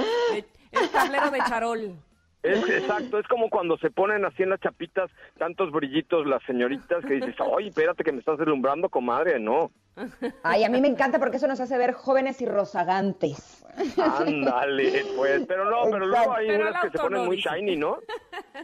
El tablero de charol. Es exacto, es como cuando se ponen así en las chapitas tantos brillitos las señoritas que dices, oye, espérate que me estás deslumbrando, comadre, no. Ay, a mí me encanta porque eso nos hace ver jóvenes y rozagantes. Ándale, pues, pero no, pero luego hay Pero unas que se ponen muy shiny, ¿no?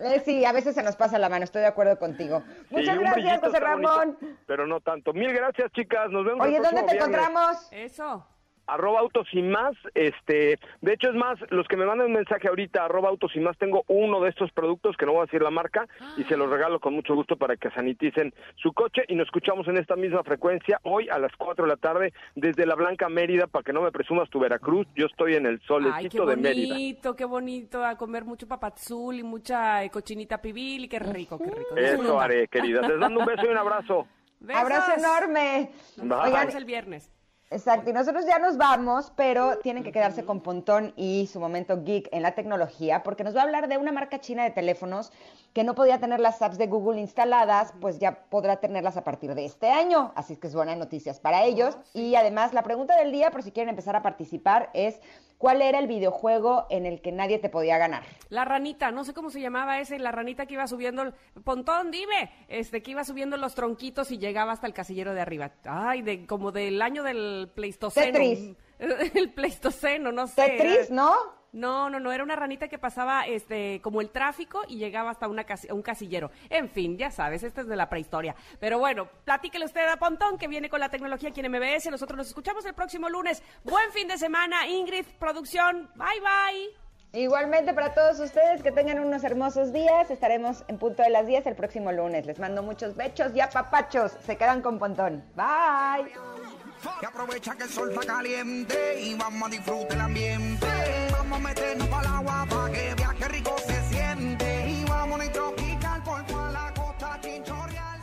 Eh, sí, a veces se nos pasa la mano, estoy de acuerdo contigo. Muchas Sí, gracias, José Ramón. bonito, pero no tanto. Mil gracias, chicas, nos vemos Oye, el ¿dónde te viernes. encontramos? Eso. Arroba autos y más, este, de hecho es más, los que me mandan un mensaje ahorita, arroba autos y más, tengo uno de estos productos que no voy a decir la marca y se los regalo con mucho gusto para que saniticen su coche y nos escuchamos en esta misma frecuencia hoy a las 4 de la tarde desde la Blanca Mérida para que no me presumas tu Veracruz, yo estoy en el qué solecito de Mérida. bonito, qué bonito, a comer mucho papazul y mucha eh, cochinita pibil y qué rico, qué rico. Eso haré, querida. Les mando un beso y un abrazo. <laughs> Besos. Abrazo enorme. Bye. Oigan, Vemos el viernes. Exacto, y nosotros ya nos vamos, pero tienen que quedarse con Pontón y su momento geek en la tecnología, porque nos va a hablar de una marca china de teléfonos que no podía tener las apps de Google instaladas, pues ya podrá tenerlas a partir de este año, así que es buenas noticias para ellos. Y además, la pregunta del día, por si quieren empezar a participar, es ¿cuál era el videojuego en el que nadie te podía ganar? La ranita, no sé cómo se llamaba ese, la ranita que iba subiendo, el- Pontón, dime, este, que iba subiendo los tronquitos y llegaba hasta el casillero de arriba. Ay, de, como del año del Pleistoceno. Tetris. <laughs> El Pleistoceno, no sé. Tetris, ¿no? No, no, no, era una ranita que pasaba este como el tráfico y llegaba hasta una un casillero. En fin, ya sabes, esta es de la prehistoria. Pero bueno, platíquele usted a Pontón que viene con la tecnología aquí en MBS. Nosotros nos escuchamos el próximo lunes. Buen fin de semana, Ingrid, producción. Bye, bye. Igualmente para todos ustedes, que tengan unos hermosos días. Estaremos en punto de las 10 el próximo lunes. Les mando muchos bechos y apapachos. Se quedan con Pontón. Bye. Que aprovecha que el sol está caliente y vamos a disfrutar el ambiente. Vamos a meternos para el agua para que viaje rico se siente. Y vamos a tropical por toda la costa chinchorreal.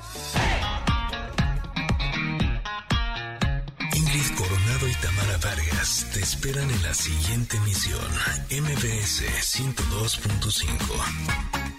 Ingrid Coronado y Tamara Vargas te esperan en la siguiente emisión, MBS 102.5.